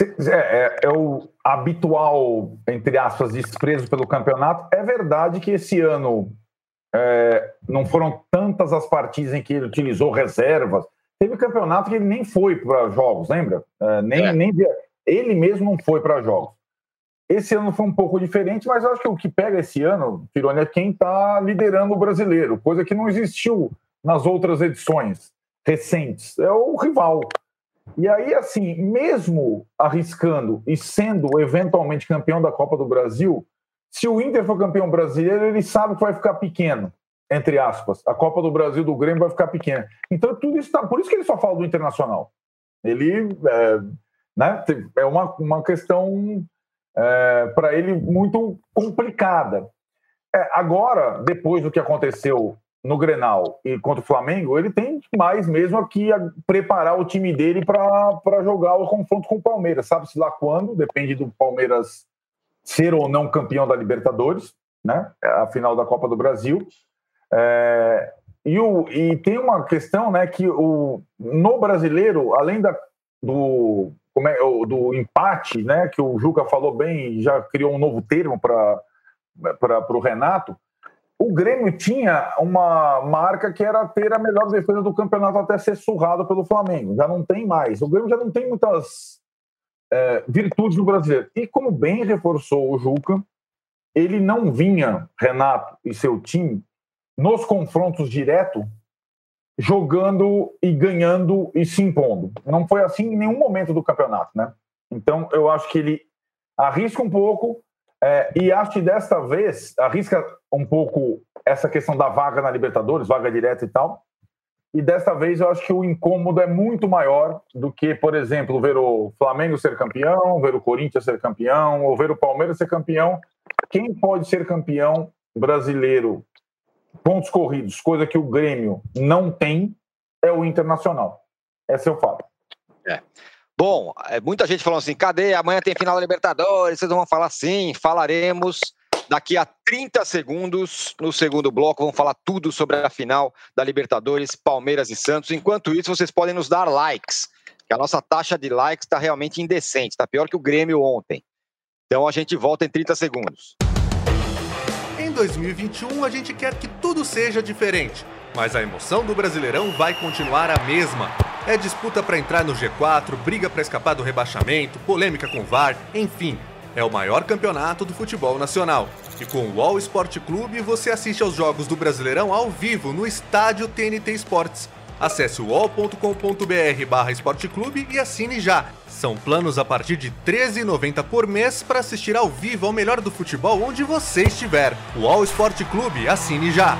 É, é, é, o habitual, entre aspas, desprezo pelo campeonato. É verdade que esse ano é, não foram tantas as partidas em que ele utilizou reservas. Teve campeonato que ele nem foi para jogos, lembra? É, nem, é. nem ele mesmo não foi para jogos. Esse ano foi um pouco diferente, mas acho que o que pega esse ano, Tirone, é quem está liderando o brasileiro, coisa que não existiu nas outras edições recentes. É o rival. E aí, assim, mesmo arriscando e sendo eventualmente campeão da Copa do Brasil, se o Inter for campeão brasileiro, ele sabe que vai ficar pequeno, entre aspas. A Copa do Brasil do Grêmio vai ficar pequena. Então, tudo isso tá. Por isso que ele só fala do Internacional. Ele. É, né, é uma, uma questão é, para ele muito complicada. É, agora, depois do que aconteceu no Grenal e contra o Flamengo, ele tem mais mesmo aqui a preparar o time dele para jogar o confronto com o Palmeiras. Sabe-se lá quando, depende do Palmeiras ser ou não campeão da Libertadores, né? A final da Copa do Brasil. É, e, o, e tem uma questão, né, que o, no brasileiro, além da, do, como é, do empate, né, que o Juca falou bem, já criou um novo termo para o Renato, o Grêmio tinha uma marca que era ter a melhor defesa do campeonato até ser surrado pelo Flamengo. Já não tem mais. O Grêmio já não tem muitas é, virtudes no brasileiro. E como bem reforçou o Juca, ele não vinha, Renato e seu time, nos confrontos direto, jogando e ganhando e se impondo. Não foi assim em nenhum momento do campeonato, né? Então eu acho que ele arrisca um pouco, é, e acho que desta vez arrisca um pouco essa questão da vaga na Libertadores, vaga direta e tal. E desta vez eu acho que o incômodo é muito maior do que, por exemplo, ver o Flamengo ser campeão, ver o Corinthians ser campeão, ou ver o Palmeiras ser campeão. Quem pode ser campeão brasileiro pontos corridos, coisa que o Grêmio não tem, é o Internacional. Esse é o fato. É. Bom, é, muita gente falando assim: cadê? Amanhã tem final da Libertadores. Vocês vão falar sim, falaremos. Daqui a 30 segundos, no segundo bloco, vamos falar tudo sobre a final da Libertadores, Palmeiras e Santos. Enquanto isso, vocês podem nos dar likes, que a nossa taxa de likes está realmente indecente, está pior que o Grêmio ontem. Então a gente volta em 30 segundos. Em 2021, a gente quer que tudo seja diferente, mas a emoção do Brasileirão vai continuar a mesma. É disputa para entrar no G4, briga para escapar do rebaixamento, polêmica com o VAR, enfim. É o maior campeonato do futebol nacional. E com o All Sport Clube você assiste aos jogos do Brasileirão ao vivo no estádio TNT Esportes. Acesse wall.com.br barra esporteclube e assine já. São planos a partir de R$ 13,90 por mês para assistir ao vivo ao melhor do futebol onde você estiver. O All Sport Clube, assine já.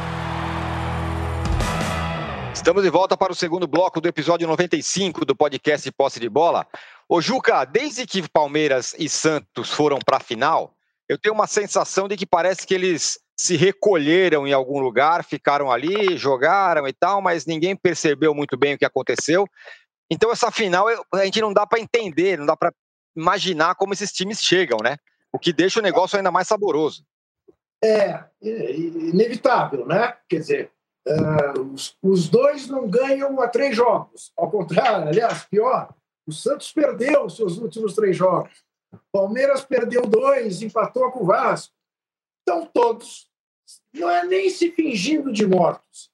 Estamos de volta para o segundo bloco do episódio 95 do podcast Posse de Bola. Ô Juca, desde que Palmeiras e Santos foram para a final, eu tenho uma sensação de que parece que eles se recolheram em algum lugar, ficaram ali, jogaram e tal, mas ninguém percebeu muito bem o que aconteceu. Então, essa final a gente não dá para entender, não dá para imaginar como esses times chegam, né? O que deixa o negócio ainda mais saboroso. É, inevitável, né? Quer dizer, uh, os, os, dois não ganham a três jogos. Ao contrário, aliás, pior, o Santos perdeu os seus últimos três jogos. O Palmeiras perdeu dois, empatou com o Vasco. Então, todos, não é nem se fingindo de mortos,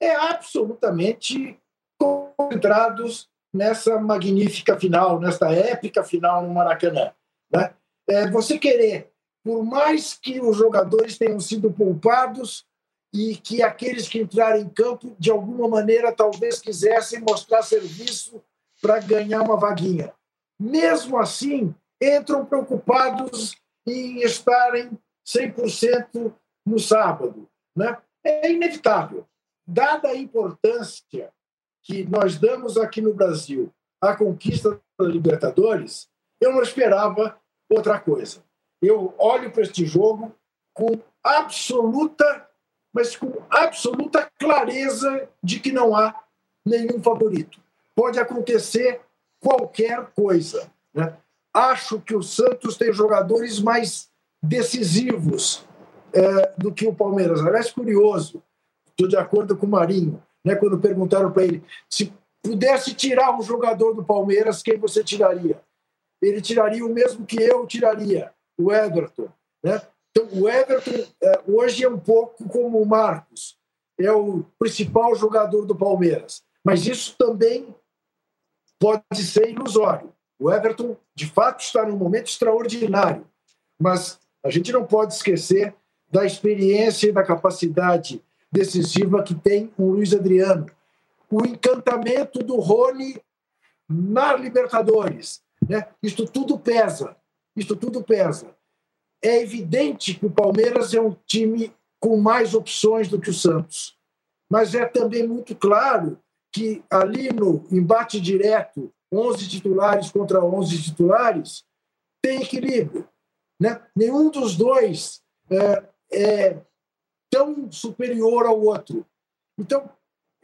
é absolutamente concentrados nessa magnífica final, nesta épica final no Maracanã. Né? É, você querer, por mais que os jogadores tenham sido poupados e que aqueles que entraram em campo, de alguma maneira, talvez quisessem mostrar serviço para ganhar uma vaguinha. Mesmo assim, entram preocupados em estarem 100% no sábado. Né? É inevitável. Dada a importância que nós damos aqui no Brasil à conquista da Libertadores, eu não esperava outra coisa. Eu olho para este jogo com absoluta, mas com absoluta clareza de que não há nenhum favorito. Pode acontecer qualquer coisa. Né? Acho que o Santos tem jogadores mais decisivos é, do que o Palmeiras. Aliás, curioso, estou de acordo com o Marinho né, quando perguntaram para ele se pudesse tirar um jogador do Palmeiras, quem você tiraria? Ele tiraria o mesmo que eu tiraria, o Everton. Né? Então, o Everton é, hoje é um pouco como o Marcos, é o principal jogador do Palmeiras. Mas isso também pode ser ilusório. O Everton, de fato, está num momento extraordinário, mas a gente não pode esquecer da experiência e da capacidade decisiva que tem o Luiz Adriano. O encantamento do Rony na Libertadores. Né? Isto tudo pesa. Isto tudo pesa. É evidente que o Palmeiras é um time com mais opções do que o Santos. Mas é também muito claro que ali no embate direto, 11 titulares contra 11 titulares, tem equilíbrio. Né? Nenhum dos dois é, é tão superior ao outro. Então,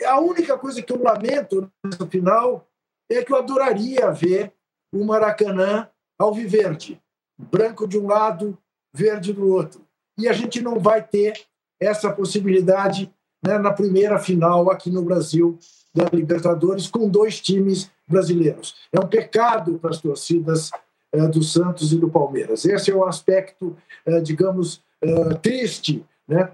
a única coisa que eu lamento nessa final é que eu adoraria ver o Maracanã alviverde, branco de um lado, verde do outro. E a gente não vai ter essa possibilidade né, na primeira final aqui no Brasil da Libertadores com dois times brasileiros. É um pecado para as torcidas do Santos e do Palmeiras. Esse é o aspecto, é, digamos, é, triste né,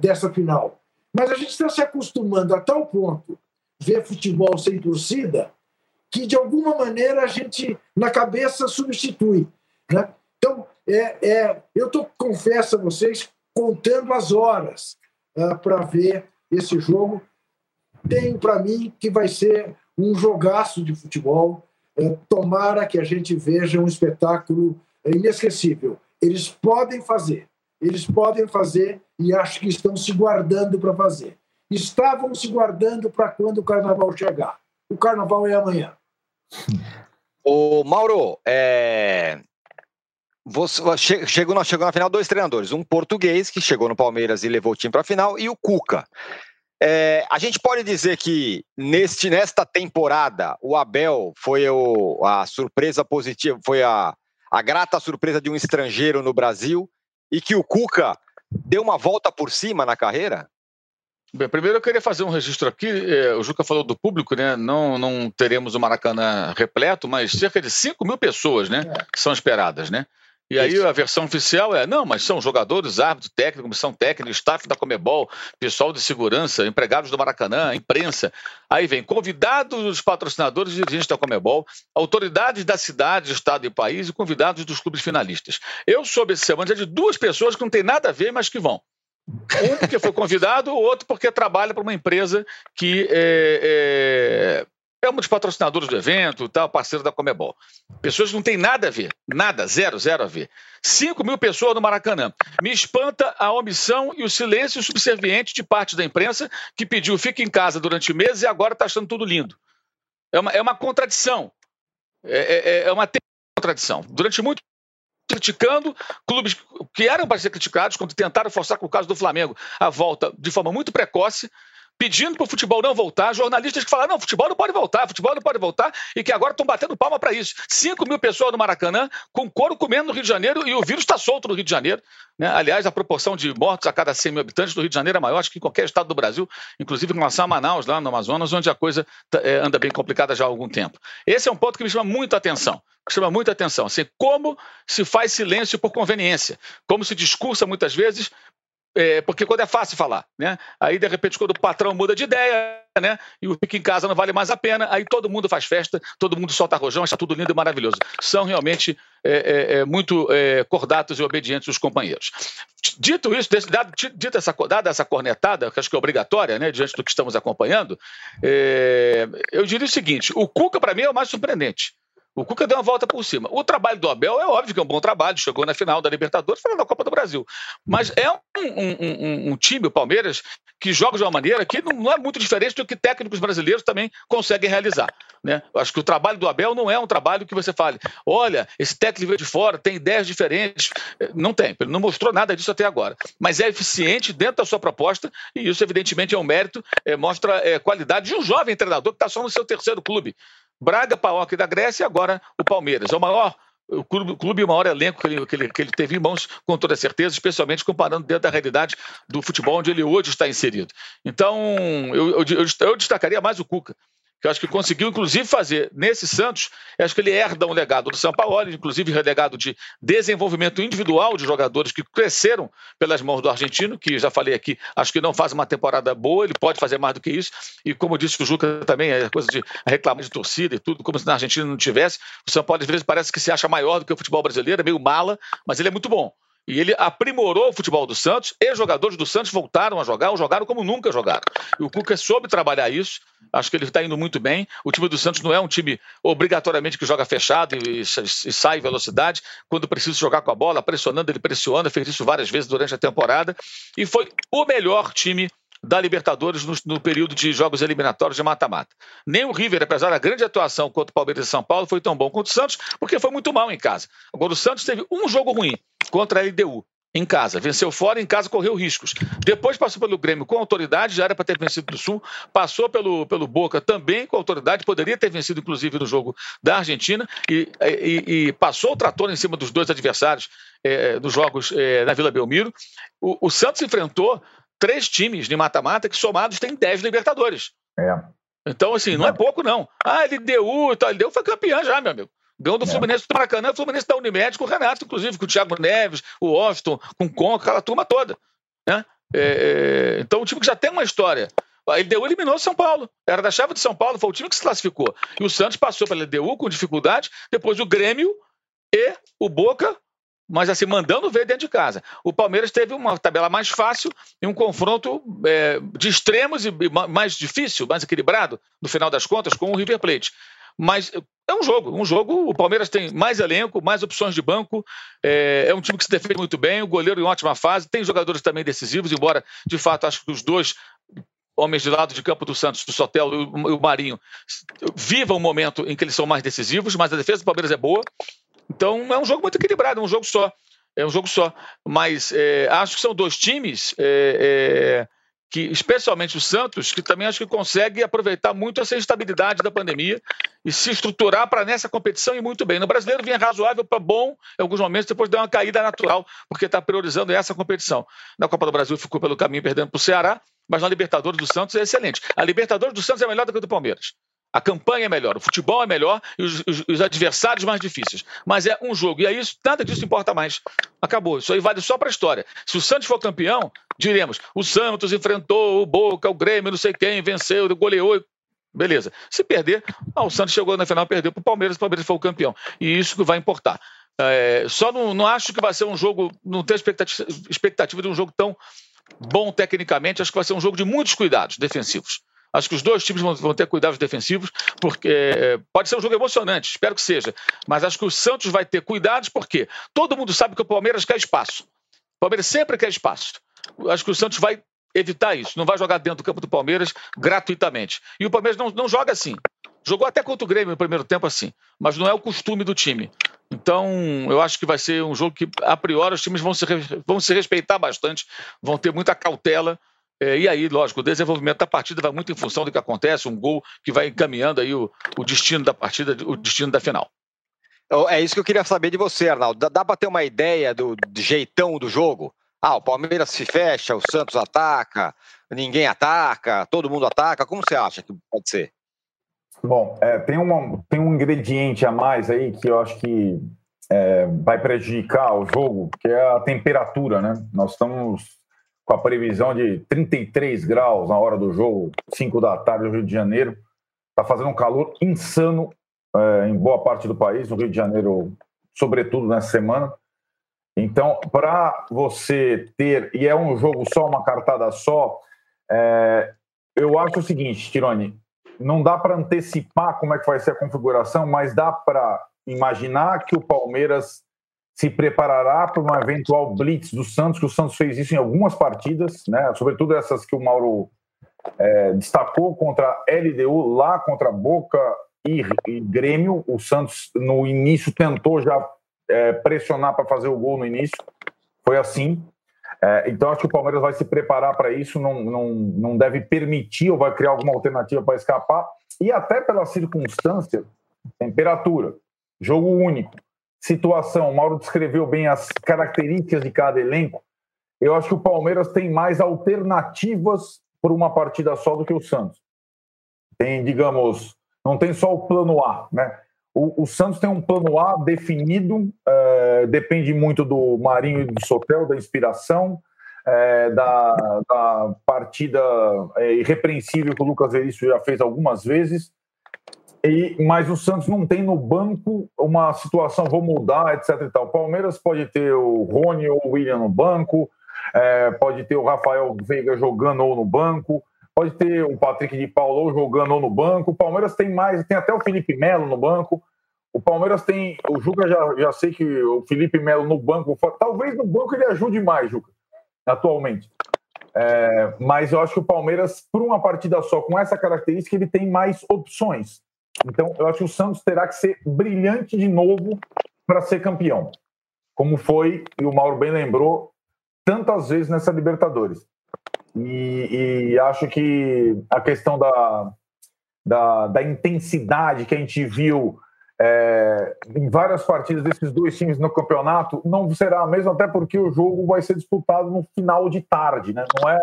dessa final. Mas a gente está se acostumando a tal ponto ver futebol sem torcida que, de alguma maneira, a gente, na cabeça, substitui. Né? Então, é, é, eu tô, confesso a vocês, contando as horas uh, para ver esse jogo. Tenho para mim que vai ser um jogaço de futebol. Uh, tomara que a gente veja um espetáculo inesquecível. Eles podem fazer, eles podem fazer e acho que estão se guardando para fazer. Estavam se guardando para quando o carnaval chegar. O carnaval é amanhã. O Mauro, é... Você, chegou, chegou na final dois treinadores, um português que chegou no Palmeiras e levou o time para a final, e o Cuca. É, a gente pode dizer que neste, nesta temporada o Abel foi o, a surpresa positiva, foi a, a grata surpresa de um estrangeiro no Brasil e que o Cuca deu uma volta por cima na carreira? Bem, primeiro eu queria fazer um registro aqui. É, o Juca falou do público, né? Não, não teremos o Maracanã repleto, mas cerca de 5 mil pessoas, né? É. São esperadas, né? E aí a versão oficial é, não, mas são jogadores, árbitros, técnicos, comissão técnica, staff da Comebol, pessoal de segurança, empregados do Maracanã, imprensa. Aí vem convidados dos patrocinadores e dirigentes da Comebol, autoridades da cidade, estado e país e convidados dos clubes finalistas. Eu soube essa semana de duas pessoas que não tem nada a ver, mas que vão. Um porque foi convidado, o outro porque trabalha para uma empresa que é, é, é um dos patrocinadores do evento, tal, parceiro da Comebol. Pessoas que não têm nada a ver, nada, zero, zero a ver. 5 mil pessoas no Maracanã. Me espanta a omissão e o silêncio subserviente de parte da imprensa que pediu fique em casa durante meses e agora está achando tudo lindo. É uma, é uma contradição. É, é, é uma contradição. Durante muito criticando clubes que eram para ser criticados quando tentaram forçar, com o caso do Flamengo, a volta de forma muito precoce, pedindo para o futebol não voltar, jornalistas que falaram, não, futebol não pode voltar, futebol não pode voltar, e que agora estão batendo palma para isso. 5 mil pessoas no Maracanã, com couro comendo no Rio de Janeiro, e o vírus está solto no Rio de Janeiro. Né? Aliás, a proporção de mortos a cada 100 mil habitantes do Rio de Janeiro é maior que em qualquer estado do Brasil, inclusive em relação a Manaus, lá no Amazonas, onde a coisa é, anda bem complicada já há algum tempo. Esse é um ponto que me chama muita atenção chama muita atenção. Assim, como se faz silêncio por conveniência, como se discursa muitas vezes é, porque quando é fácil falar, né? Aí, de repente, quando o patrão muda de ideia, né? E o fica em casa não vale mais a pena, aí todo mundo faz festa, todo mundo solta rojão, está tudo lindo e maravilhoso. São realmente é, é, é muito é, cordatos e obedientes os companheiros. Dito isso, dado, dito essa, dada essa cornetada, que acho que é obrigatória, né, diante do que estamos acompanhando, é, eu diria o seguinte: o Cuca, para mim, é o mais surpreendente. O Cuca deu uma volta por cima. O trabalho do Abel é óbvio que é um bom trabalho, chegou na final da Libertadores, foi na Copa do Brasil. Mas é um, um, um, um, time, o Palmeiras, que joga de uma maneira que não, não, é muito diferente do que técnicos brasileiros também conseguem realizar. Né? Acho que o trabalho do Abel não é um trabalho que você fale, olha, esse técnico veio de fora, tem ideias diferentes. Não tem, ele não mostrou nada disso até agora. Mas é eficiente dentro da sua proposta, e isso, evidentemente, é um mérito, é, mostra é, qualidade de um jovem treinador que está só no seu terceiro clube. Braga, PAOK da Grécia e agora o Palmeiras. É o maior o clube, o maior elenco que ele, que, ele, que ele teve em mãos, com toda certeza, especialmente comparando dentro da realidade do futebol onde ele hoje está inserido. Então, eu, eu, eu destacaria mais o Cuca que eu acho que conseguiu, inclusive, fazer. Nesse Santos, acho que ele herda um legado do São Paulo, inclusive legado de desenvolvimento individual de jogadores que cresceram pelas mãos do argentino, que já falei aqui, acho que não faz uma temporada boa, ele pode fazer mais do que isso, e como disse o Juca também, é coisa de reclamar de torcida e tudo, como se na Argentina não tivesse, o São Paulo às vezes parece que se acha maior do que o futebol brasileiro, é meio mala, mas ele é muito bom. E ele aprimorou o futebol do Santos e jogadores do Santos voltaram a jogar, ou jogaram como nunca jogaram. E o Cuca soube trabalhar isso, acho que ele está indo muito bem. O time do Santos não é um time obrigatoriamente que joga fechado e, e, e sai em velocidade. Quando precisa jogar com a bola, pressionando, ele pressiona, fez isso várias vezes durante a temporada. E foi o melhor time da Libertadores no, no, período de jogos eliminatórios de mata-mata. Nem o River, apesar da grande atuação contra o Palmeiras e São Paulo, foi tão bom quanto o Santos, porque foi muito mal em casa. Agora, o Santos teve um jogo ruim contra a LDU. Em casa, venceu fora, em casa correu riscos. Depois passou pelo Grêmio com autoridade, já era para ter vencido do Sul. Passou pelo, pelo Boca também com autoridade, poderia ter vencido, inclusive, no jogo da Argentina. E, e, e passou o trator em cima dos dois adversários é, nos jogos é, na Vila Belmiro. O, o Santos enfrentou três times de mata-mata que somados têm 10 Libertadores. É. Então, assim, não é pouco, não. Ah, ele deu, ele deu, foi campeão já, meu amigo. Ganhou do é. Fluminense do Maracanã, o Fluminense da Unimed, com o Renato, inclusive, com o Thiago Neves, o Austin, com o Conca, aquela turma toda. Né? É, é, então, o time que já tem uma história. A LDU eliminou o São Paulo. Era da chave de São Paulo, foi o time que se classificou. E o Santos passou pela LDU com dificuldade, depois o Grêmio e o Boca mas assim, mandando ver dentro de casa. O Palmeiras teve uma tabela mais fácil e um confronto é, de extremos e mais difícil, mais equilibrado, no final das contas, com o River Plate. Mas é um jogo, um jogo. O Palmeiras tem mais elenco, mais opções de banco, é, é um time que se defende muito bem, o goleiro em ótima fase, tem jogadores também decisivos, embora, de fato, acho que os dois homens de lado de campo do Santos, do Sotel e o Marinho, vivam um momento em que eles são mais decisivos, mas a defesa do Palmeiras é boa. Então é um jogo muito equilibrado, é um jogo só. É um jogo só. Mas é, acho que são dois times é, é, que, especialmente o Santos, que também acho que consegue aproveitar muito essa instabilidade da pandemia e se estruturar para nessa competição e muito bem. No brasileiro vinha razoável para bom em alguns momentos, depois deu uma caída natural, porque está priorizando essa competição. Na Copa do Brasil ficou pelo caminho perdendo para o Ceará, mas na Libertadores do Santos é excelente. A Libertadores do Santos é melhor do que a do Palmeiras. A campanha é melhor, o futebol é melhor e os, os, os, adversários mais difíceis. Mas é um jogo. E aí nada disso importa mais. Acabou. Isso aí vale só para a história. Se o Santos for campeão, diremos: o Santos enfrentou o Boca, o Grêmio, não sei quem, venceu, goleou. Beleza. Se perder, ah, o Santos chegou na final, perdeu para o Palmeiras, o Palmeiras foi o campeão. E isso que vai importar. É, só não, não acho que vai ser um jogo, não tenho expectativa, expectativa de um jogo tão bom tecnicamente. Acho que vai ser um jogo de muitos cuidados defensivos. Acho que os dois times vão, ter cuidados defensivos, porque é, pode ser um jogo emocionante, espero que seja. Mas acho que o Santos vai ter cuidados, porque todo mundo sabe que o Palmeiras quer espaço. O Palmeiras sempre quer espaço. Acho que o Santos vai evitar isso, não vai jogar dentro do campo do Palmeiras gratuitamente. E o Palmeiras não, não joga assim. Jogou até contra o Grêmio no primeiro tempo assim, mas não é o costume do time. Então, eu acho que vai ser um jogo que, a priori, os times vão se, vão se respeitar bastante, vão ter muita cautela é, e aí, lógico, o desenvolvimento da partida vai muito em função do que acontece, um gol que vai encaminhando aí o, o destino da partida, o destino da final. É isso que eu queria saber de você, Arnaldo. Dá, dá para ter uma ideia do, do jeitão do jogo? Ah, o Palmeiras se fecha, o Santos ataca, ninguém ataca, todo mundo ataca. Como você acha que pode ser? Bom, é, tem, uma, tem um ingrediente a mais aí que eu acho que é, vai prejudicar o jogo, que é a temperatura, né? Nós estamos com a previsão de 33 graus na hora do jogo, 5 da tarde no Rio de Janeiro. Está fazendo um calor insano é, em boa parte do país, no Rio de Janeiro, sobretudo nessa semana. Então, para você ter, e é um jogo só, uma cartada só, é, eu acho o seguinte, Tironi, não dá para antecipar como é que vai ser a configuração, mas dá para imaginar que o Palmeiras se preparará para uma eventual blitz do Santos, que o Santos fez isso em algumas partidas, né? sobretudo essas que o Mauro é, destacou contra a LDU, lá contra Boca e, e, Grêmio. O Santos, no início, tentou já é, pressionar para fazer o gol no início, foi assim. É, então, acho que o Palmeiras vai se preparar para isso, não, não, não deve permitir ou vai criar alguma alternativa para escapar, e até pela circunstância, temperatura, jogo único situação, o Mauro descreveu bem as características de cada elenco. Eu acho que o Palmeiras tem mais alternativas por uma partida só do que o Santos. Tem, digamos, não tem só o plano A, né? O, o Santos tem um plano A definido, é, depende muito do Marinho e do Sotel, da inspiração, é, da, da, partida é, irrepreensível que o Lucas Veríssimo já fez algumas vezes. E, mas o Santos não tem no banco uma situação, vou mudar, etc. E tal. O Palmeiras pode ter o Rony ou o William no banco, é, pode ter o Rafael Veiga jogando ou no banco, pode ter o Patrick de Paulo jogando ou no banco. O Palmeiras tem mais, tem até o Felipe Melo no banco. O Palmeiras tem. O Juca já, já sei que o Felipe Melo no banco, talvez no banco ele ajude mais, Juca, atualmente. É, mas eu acho que o Palmeiras, por uma partida só, com essa característica, ele tem mais opções. Então, eu acho que o Santos terá que ser brilhante de novo para ser campeão, como foi, e o Mauro bem lembrou, tantas vezes nessa Libertadores. E, e acho que a questão da, da, da, intensidade que a gente viu é, em várias partidas desses dois times no campeonato não será a mesma, até porque o jogo vai ser disputado no final de tarde, né? não é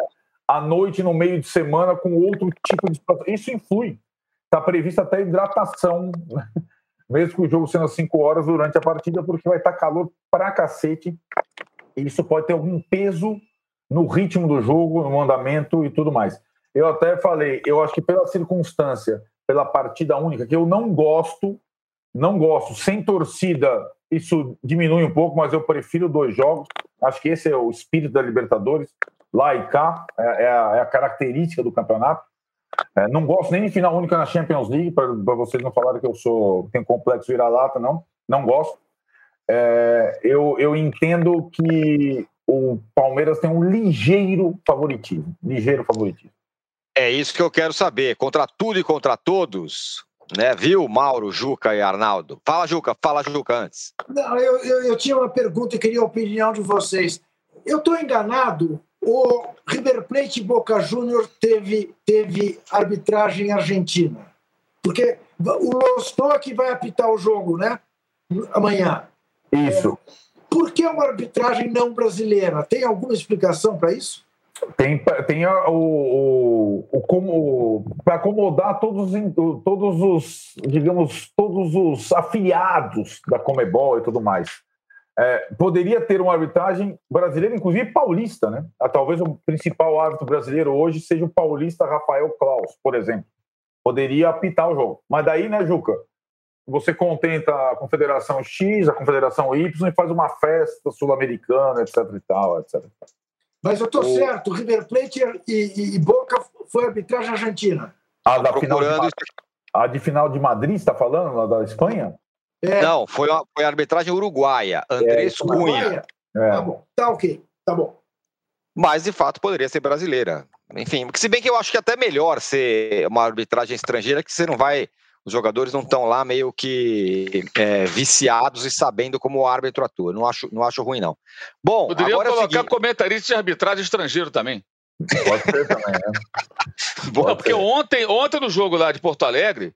à noite, no meio de semana, com outro tipo de. Isso influi. Está prevista até hidratação, mesmo com o jogo sendo às 5 horas durante a partida, porque vai estar tá calor pra cacete. E isso pode ter algum peso no ritmo do jogo, no andamento e tudo mais. Eu até falei, eu acho que pela circunstância, pela partida única, que eu não gosto, não gosto, sem torcida, isso diminui um pouco, mas eu prefiro dois jogos. Acho que esse é o espírito da Libertadores, lá e cá, é, é a, é a característica do campeonato. É, não gosto nem de final única na Champions League, para vocês não falarem que eu sou tenho complexo vira-lata, não. Não gosto. É, eu, eu entendo que o Palmeiras tem um ligeiro favoritismo. Ligeiro favoritismo. É isso que eu quero saber. Contra tudo e contra todos, né? Viu, Mauro, Juca e Arnaldo? Fala, Juca, fala, Juca, antes. Não, eu, eu, eu tinha uma pergunta e queria a opinião de vocês. Eu estou enganado o River Plate e Boca Júnior teve, teve arbitragem argentina. Porque o Lostock vai apitar o jogo, né? Amanhã. Isso. É, por que uma arbitragem não brasileira? Tem alguma explicação para isso? Tem, tem o, o, o como para acomodar todos, todos os, digamos, todos os afiliados da Comebol e tudo mais. É, poderia ter uma arbitragem brasileira, inclusive paulista, né? Ah, talvez o principal árbitro brasileiro hoje seja o paulista Rafael Klaus, por exemplo. Poderia apitar o jogo. Mas daí, né, Juca? Você contenta a Confederação X, a Confederação Y e faz uma festa sul-americana, etc e tal, etc. Mas eu estou o... certo, River Plate e, e, e, Boca foi arbitragem argentina. A, da final de, a de final de Madrid, está falando, da Espanha? É. Não, foi a, foi a arbitragem uruguaia, Andrés é, Cunha. É. Tá bom, tá ok, tá bom. Mas, de fato, poderia ser brasileira. Enfim, se bem que eu acho que é até melhor ser uma arbitragem estrangeira, que você não vai os jogadores não estão lá meio que é, viciados e sabendo como o árbitro atua. Não acho, não acho ruim, não. Bom, Poderia agora colocar é seguinte... comentarista de arbitragem estrangeiro também. Pode ser também, né? Não, porque ontem, ontem no jogo lá de Porto Alegre,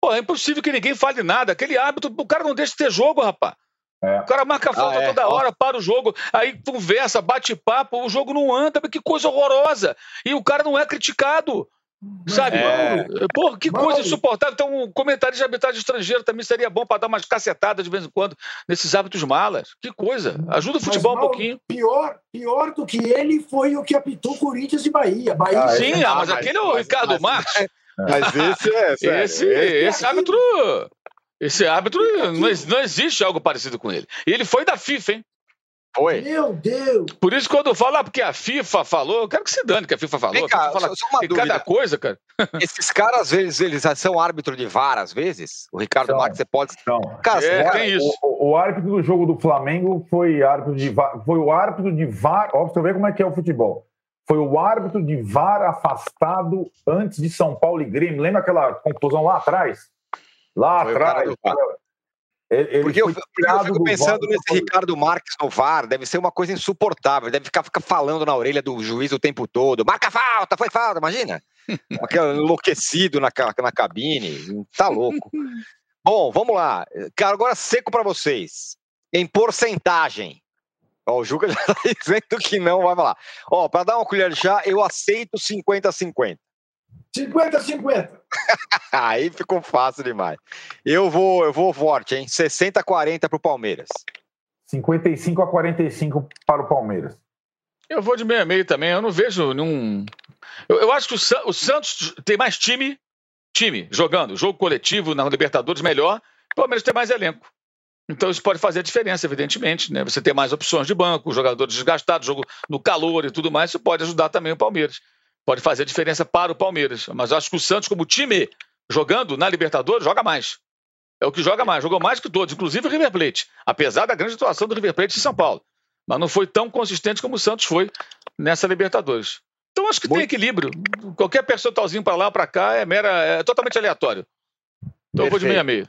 pô, é impossível que ninguém fale nada. Aquele árbitro, o cara não deixa de ter jogo, rapaz. É. O cara marca falta ah, é. toda hora, para o jogo, aí conversa, bate papo, o jogo não anda, que coisa horrorosa. E o cara não é criticado. Sabe? É... Porra, que coisa insuportável. Então, um comentário de arbitragem estrangeiro também seria bom para dar umas cacetadas de vez em quando nesses hábitos malas. Que coisa. Ajuda o futebol mas, um pouquinho. Pior, pior do que ele foi o que apitou Corinthians e Bahia. Bahia ah, Sim, ah, mas, mas, aquele é o Ricardo mas, Marques. É. Mas esse é. Esse, esse, esse árbitro. Esse árbitro, não, não existe algo parecido com ele. E ele foi da FIFA, hein? Foi. Meu Deus! Por isso, quando fala ah, porque a FIFA falou, eu quero que se dane que a FIFA falou. Vem cá, fala, só uma dúvida. cada coisa, cara. Esses caras, às vezes, eles são árbitro de VAR, às vezes? O Ricardo Marques, você pode. Não. Cara, é, tem isso. O, o, árbitro do jogo do Flamengo foi árbitro de VAR. Foi o árbitro de VAR. Ó, você vê como é que é o futebol. Foi o árbitro de VAR afastado antes de São Paulo e Grêmio. Lembra aquela conclusão lá atrás? Lá foi atrás. Ele, porque, eu, porque eu, fico pensando nesse Ricardo Marques no VAR, deve ser uma coisa insuportável, deve ficar, ficar falando na orelha do juiz o tempo todo, marca falta, foi falta, imagina. Aquele enlouquecido na, na cabine, tá louco. Bom, vamos lá. Cara, agora seco para vocês. Em porcentagem. Ó, o Juca já tá dizendo que não, vai falar. Ó, para dar uma colher de chá, eu aceito 50-50. 50-50. Aí ficou fácil demais. Eu vou, eu vou forte, hein? 60 a 40 para o Palmeiras. 55 a 45 para o Palmeiras. Eu vou de meio a meio também. Eu não vejo nenhum. Eu, eu acho que o, o, Santos tem mais time, time jogando, jogo coletivo na Libertadores melhor. O Palmeiras tem mais elenco. Então isso pode fazer a diferença, evidentemente, né? Você ter mais opções de banco, jogadores desgastados, jogo no calor e tudo mais, isso pode ajudar também o Palmeiras pode fazer a diferença para o Palmeiras. Mas acho que o Santos, como time, jogando na Libertadores, joga mais. É o que joga mais, jogou mais que todos, inclusive o River Plate, apesar da grande atuação do River Plate em São Paulo. Mas não foi tão consistente como o Santos foi nessa Libertadores. Então acho que Muito... tem equilíbrio. Qualquer percentualzinho para lá ou para cá é mera, é totalmente aleatório. Então Perfeito. eu vou de meia meia.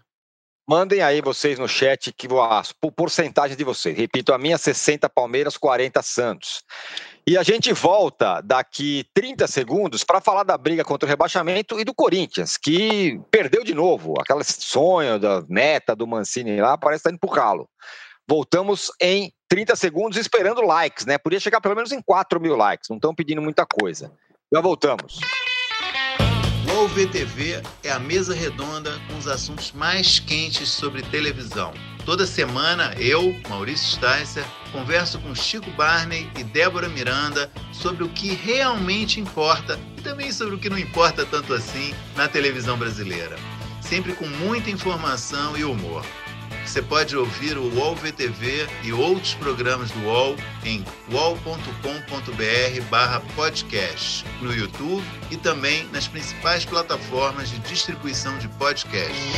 Mandem aí vocês no chat que a porcentagem de vocês. Repito, a minha 60 Palmeiras, 40 Santos. E a gente volta daqui 30 segundos para falar da briga contra o rebaixamento e do Corinthians, que perdeu de novo. Aquele sonho da meta do Mancini lá parece estar indo pro calo. Voltamos em 30 segundos esperando likes, né? Podia chegar pelo menos em 4 mil likes, não estão pedindo muita coisa. Já voltamos. O VTV é a mesa redonda com os assuntos mais quentes sobre televisão. Toda semana eu, Maurício Sticer, converso com Chico Barney e Débora Miranda sobre o que realmente importa e também sobre o que não importa tanto assim na televisão brasileira. Sempre com muita informação e humor. Você pode ouvir o UOL VTV e outros programas do UOL em wallcombr podcast no YouTube e também nas principais plataformas de distribuição de podcasts.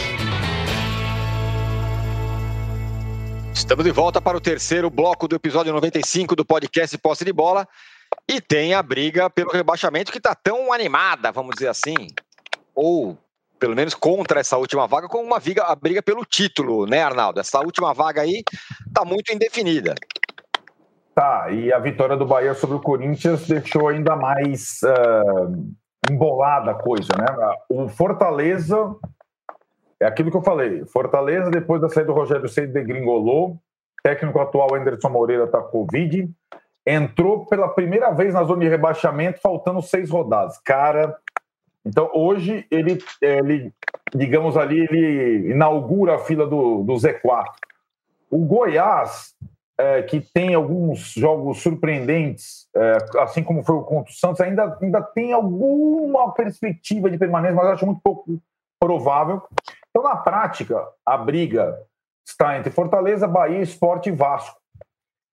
Estamos de volta para o terceiro bloco do episódio 95 do podcast Posse de Bola. E tem a briga pelo rebaixamento que está tão animada, vamos dizer assim. Ou, pelo menos, contra essa última vaga, com uma viga, a briga pelo título, né, Arnaldo? Essa última vaga aí está muito indefinida. Tá, e a vitória do Bahia sobre o Corinthians deixou ainda mais uh, embolada a coisa, né? O Fortaleza, é aquilo que eu falei, Fortaleza, depois da saída do Rogério Ceni, degringolou, técnico atual Anderson Moreira está Covid, entrou pela primeira vez na zona de rebaixamento, faltando seis rodadas. Cara, então hoje ele, ele digamos ali, ele inaugura a fila do, do Z4. O Goiás é, que tem alguns jogos surpreendentes, é, assim como foi o contra o Santos, ainda, ainda tem alguma perspectiva de permanência, mas acho muito pouco provável. Então, na prática, a briga está entre Fortaleza, Bahia, Esporte e Vasco.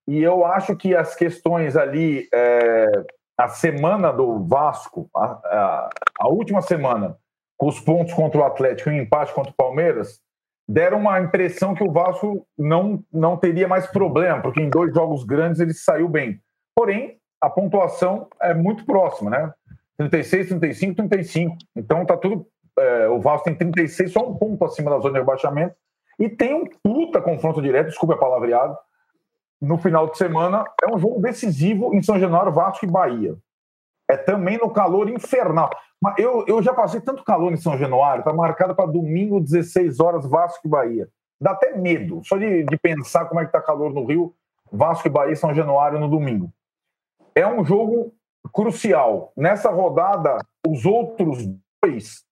E eu acho que as questões ali, é, a semana do Vasco, a, a, a última semana, com os pontos contra o Atlético e o empate contra o Palmeiras, deram uma impressão que o Vasco não, não teria mais problema, porque em dois jogos grandes ele saiu bem. Porém, a pontuação é muito próxima, né? 36, 35, 35. Então tá tudo. É, o Vasco tem 36, só um ponto acima da zona de rebaixamento. E tem um puta confronto direto, desculpa a palavreado, no final de semana. É um jogo decisivo em São Januário, Vasco e Bahia. É também no calor infernal. Mas eu, eu já passei tanto calor em São Januário, tá marcado para domingo, 16 horas, Vasco e Bahia. Dá até medo, só de, de pensar como é que tá calor no Rio, Vasco e Bahia São Januário no domingo. É um jogo crucial. Nessa rodada, os outros dois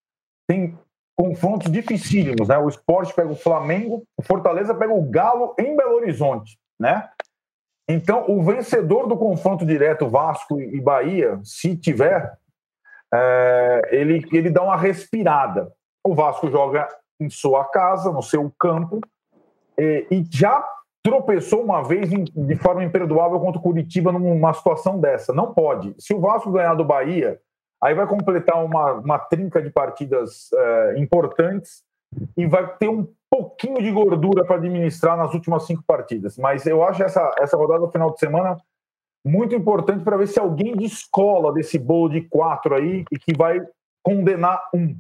têm confrontos dificílimos, né? O Esporte pega o Flamengo, o Fortaleza pega o Galo em Belo Horizonte, né? Então, o vencedor do confronto direto Vasco e Bahia, se tiver, é, ele, ele dá uma respirada. O Vasco joga em sua casa, no seu campo, e, e já tropeçou uma vez em, de forma imperdoável contra o Curitiba numa situação dessa. Não pode. Se o Vasco ganhar do Bahia, aí vai completar uma, uma trinca de partidas é, importantes e vai ter um pouquinho de gordura para administrar nas últimas cinco partidas. Mas eu acho essa, essa rodada no final de semana muito importante para ver se alguém descola desse bolo de quatro aí e que vai condenar um.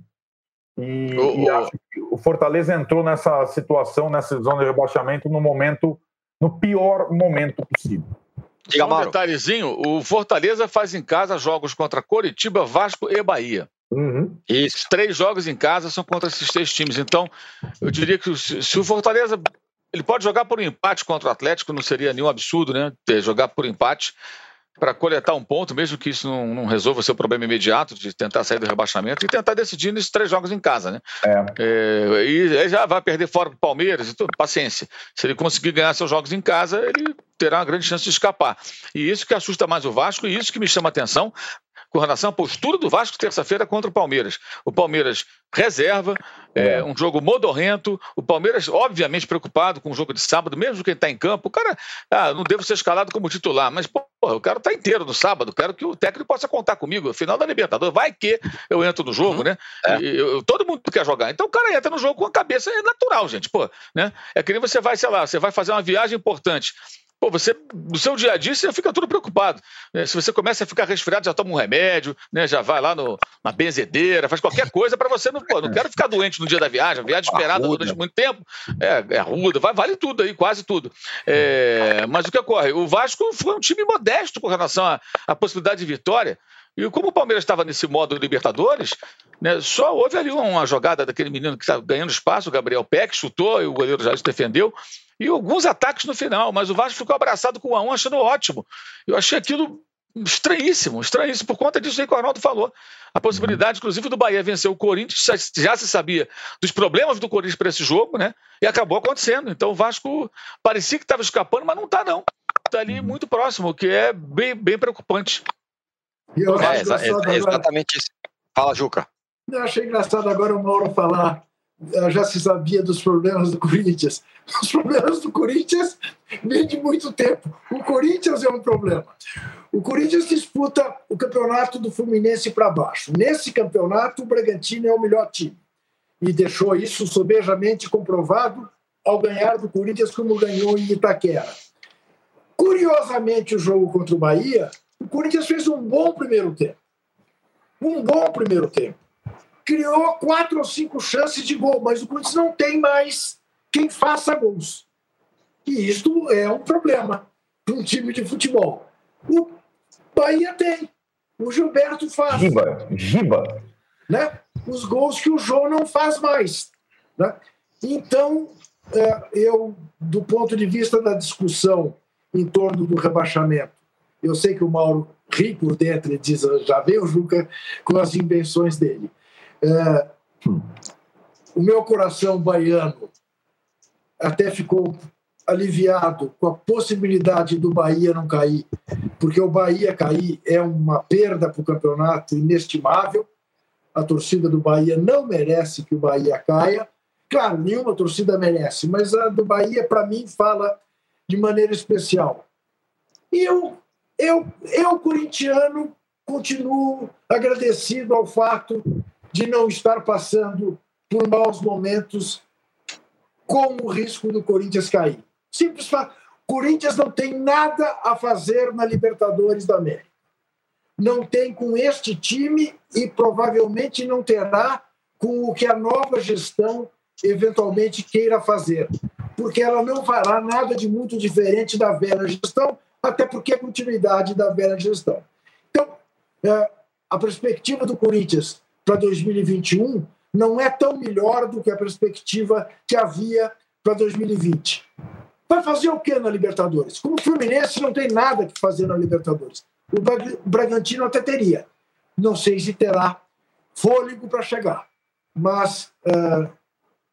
E, oh, e acho que o Fortaleza entrou nessa situação, nessa zona de rebaixamento, no momento, no pior momento possível. Diga, um detalhezinho: o Fortaleza faz em casa jogos contra Coritiba, Vasco e Bahia. Uhum. Isso. Os três jogos em casa são contra esses três times. Então, eu diria que se o Fortaleza ele pode jogar por um empate contra o Atlético, não seria nenhum absurdo, né? Jogar por empate para coletar um ponto, mesmo que isso não, não, resolva o seu problema imediato de tentar sair do rebaixamento e tentar decidir nesses três jogos em casa, né? É. É, e aí já vai perder fora do Palmeiras, então, paciência. Se ele conseguir ganhar seus jogos em casa, ele terá uma grande chance de escapar. E isso que assusta mais o Vasco e isso que me chama a atenção, com relação à postura do Vasco terça-feira contra o Palmeiras. O Palmeiras reserva, é, é. um jogo modorrento, o Palmeiras, obviamente, preocupado com o jogo de sábado, mesmo quem está em campo. O cara, ah, não devo ser escalado como titular, mas, pô, o cara está inteiro no sábado, quero que o técnico possa contar comigo. Final da Libertadores, vai que eu entro no jogo, uhum. né? É. Eu, todo mundo quer jogar. Então o cara entra no jogo com a cabeça, é natural, gente, pô, né? É que nem você vai, sei lá, você vai fazer uma viagem importante. Pô, você, no seu dia a dia, você fica tudo preocupado. Né? Se você começa a ficar resfriado, já toma um remédio, né? já vai lá no, na benzedeira, faz qualquer coisa para você não. Pô, não quero ficar doente no dia da viagem, viagem esperada durante muito tempo. É, é ruda, vai, vale tudo aí, quase tudo. É, mas o que ocorre? O Vasco foi um time modesto com relação à, à possibilidade de vitória. E como o Palmeiras estava nesse modo Libertadores, né, só houve ali uma jogada daquele menino que está ganhando espaço, o Gabriel Peck, chutou e o goleiro já se defendeu e alguns ataques no final, mas o Vasco ficou abraçado com o 1 a 1 achando ótimo. Eu achei aquilo estranhíssimo, estranhíssimo, por conta disso aí que o Arnaldo falou. A possibilidade, inclusive, do Bahia vencer o Corinthians, já se sabia dos problemas do Corinthians para esse jogo, né? E acabou acontecendo. Então o Vasco parecia que estava escapando, mas não está, não. Está ali muito próximo, o que é bem, bem preocupante. É, é, exatamente isso. Fala, Juca. Eu achei engraçado agora o Mauro falar já se sabia dos problemas do Corinthians. Os problemas do Corinthians vêm de muito tempo. O Corinthians é um problema. O Corinthians disputa o campeonato do Fluminense para baixo. Nesse campeonato, o Bragantino é o melhor time. E deixou isso sobejamente comprovado ao ganhar do Corinthians como ganhou em Itaquera. Curiosamente, o jogo contra o Bahia, o Corinthians fez um bom primeiro tempo. Um bom primeiro tempo criou quatro ou cinco chances de gol, mas o Corinthians não tem mais quem faça gols. E isto é um problema. para um time de futebol. O Bahia tem. O Gilberto faz. Giba, Giba. Né? Os gols que o João não faz mais. Né? Então, é, eu, do ponto de vista da discussão em torno do rebaixamento, eu sei que o Mauro ri por dentro e diz, já veio o Juca com as invenções dele. É, o meu coração baiano até ficou aliviado com a possibilidade do Bahia não cair, porque o Bahia cair é uma perda para o campeonato inestimável. A torcida do Bahia não merece que o Bahia caia. Claro, nenhuma torcida merece, mas a do Bahia, para mim, fala de maneira especial. E eu, eu, eu, corintiano, continuo agradecido ao fato de não estar passando por maus momentos com o risco do Corinthians cair. Simples fato. Corinthians não tem nada a fazer na Libertadores da América. Não tem com este time e provavelmente não terá com o que a nova gestão eventualmente queira fazer, porque ela não fará nada de muito diferente da velha gestão, até porque é continuidade da velha gestão. Então, é, a perspectiva do Corinthians para 2021 não é tão melhor do que a perspectiva que havia para 2020. Vai fazer o que na Libertadores? Como o Fluminense não tem nada que fazer na Libertadores. O Bragantino até teria. Não sei se terá fôlego para chegar. Mas uh,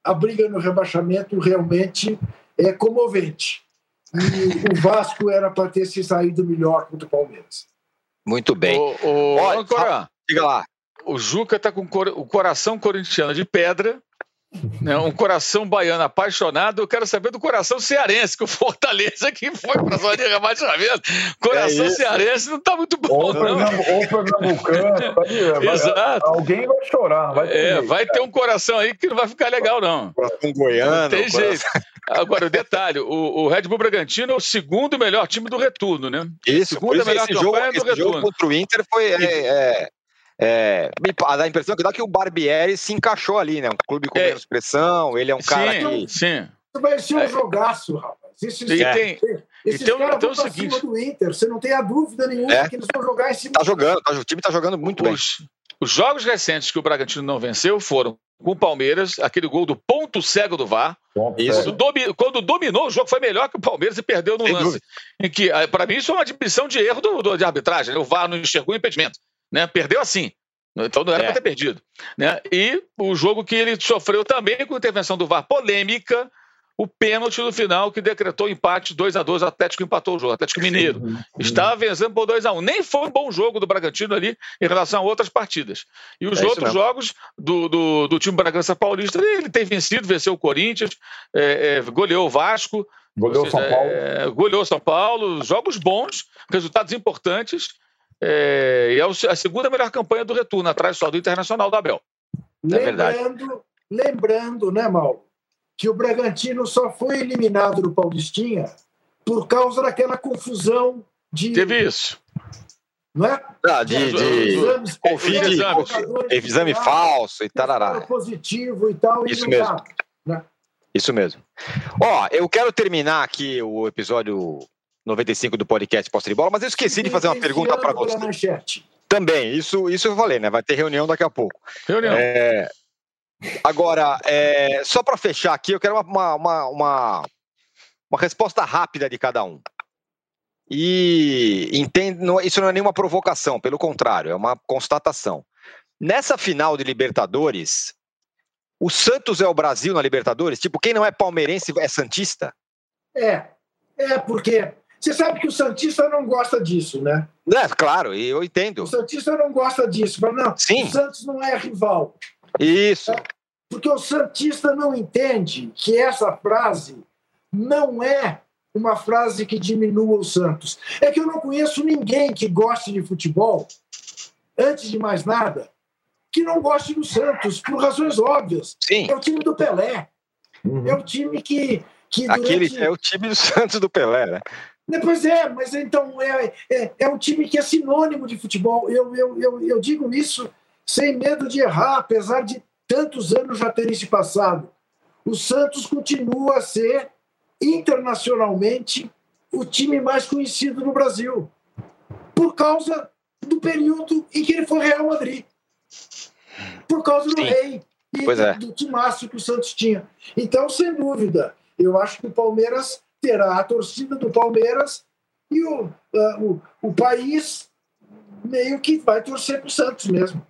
a briga no rebaixamento realmente é comovente. E o Vasco era para ter se saído melhor contra o Palmeiras. Muito bem. O, o... Olha, diga lá. O Juca está com o coração corintiano de pedra né, um coração baiano apaixonado. Eu quero saber do coração cearense, que o Fortaleza que foi para a zona de rebaixamento. Coração é cearense não está muito bom, ou não. Ou pernambucano, tá Exato. Alguém vai chorar. Vai ter, é, vai ter um coração aí que não vai ficar legal, não. Coração goiano. Não tem jeito. Agora, o detalhe: o, o, Red Bull Bragantino é o segundo melhor time do retorno, né? Isso, segundo melhor esse jogo, esse jogo contra o Inter foi. É, é é, dá a impressão que dá que o Barbieri se encaixou ali, né? Um clube com é, menos pressão, ele é um cara sim, que. Sim. Vai ser um é. jogaço, rapaz. Esse, e tem, esses então, caras então vão é o seguinte, do Inter, você não tem a dúvida nenhuma é. que eles vão jogar em cima. Tá jogando, tá, o time tá jogando muito os, bem. Os jogos recentes que o Bragantino não venceu foram com o Palmeiras, aquele gol do ponto cego do VAR. Quando, domi, quando, dominou, o jogo foi melhor que o Palmeiras e perdeu no Sem lance. Dúvida. Em que, ah, para mim, isso é uma admissão de erro do, do, de arbitragem. Né? O VAR não enxergou o impedimento. Né? Perdeu assim. Então não era é. para ter perdido. Né? E o jogo que ele sofreu também com intervenção do VAR polêmica, o pênalti no final que decretou empate 2 a 2 o Atlético empatou o jogo, Atlético Mineiro. Estava vencendo por 2 a 1 Nem foi um bom jogo do Bragantino ali em relação a outras partidas. E os é outros jogos do, do, do, time Bragança Paulista, ele tem vencido, venceu o Corinthians, é, é, goleou o Vasco. Goleou São Paulo. É, goleou São Paulo, jogos bons, resultados importantes. É, e é a segunda melhor campanha do retorno, atrás só do Internacional da Abel. É lembrando, lembrando, né, Mauro, que o Bragantino só foi eliminado do Paulistinha por causa daquela confusão de. Teve isso. Não é? Ah, de, de, de exames, exame, exame falso e tarará. Positivo e tal. Isso e mesmo. Dá, né? Isso mesmo. Ó, eu quero terminar aqui o episódio 95 do podcast Posse de Bola, mas eu esqueci de fazer uma pergunta para você. Também, isso, isso eu falei, né? Vai ter reunião daqui a pouco. Reunião. É... Agora, é... só para fechar aqui, eu quero uma, uma, uma, uma, resposta rápida de cada um. E entendo, isso não é nenhuma provocação, pelo contrário, é uma constatação. Nessa final de Libertadores, o Santos é o Brasil na Libertadores? Tipo, quem não é palmeirense é Santista? É, é porque você sabe que o Santista não gosta disso, né? É, claro, eu entendo. O Santista não gosta disso, mas não, Sim. o Santos não é rival. Isso. Porque o Santista não entende que essa frase não é uma frase que diminua o Santos. É que eu não conheço ninguém que goste de futebol, antes de mais nada, que não goste do Santos, por razões óbvias. Sim. É o time do Pelé. Uhum. É o time que. que durante... Aquele é o time do Santos do Pelé, né? Pois é, mas então é, é, é um time que é sinônimo de futebol. Eu, eu, eu, eu digo isso sem medo de errar, apesar de tantos anos já terem se passado. O Santos continua a ser internacionalmente o time mais conhecido no Brasil, por causa do período em que ele foi Real Madrid. Por causa do Sim. rei e Pois do, é. do timaço que o Santos tinha. Então, sem dúvida, eu acho que o Palmeiras terá a torcida do Palmeiras e o, ah, o, o país meio que vai torcer para o Santos mesmo.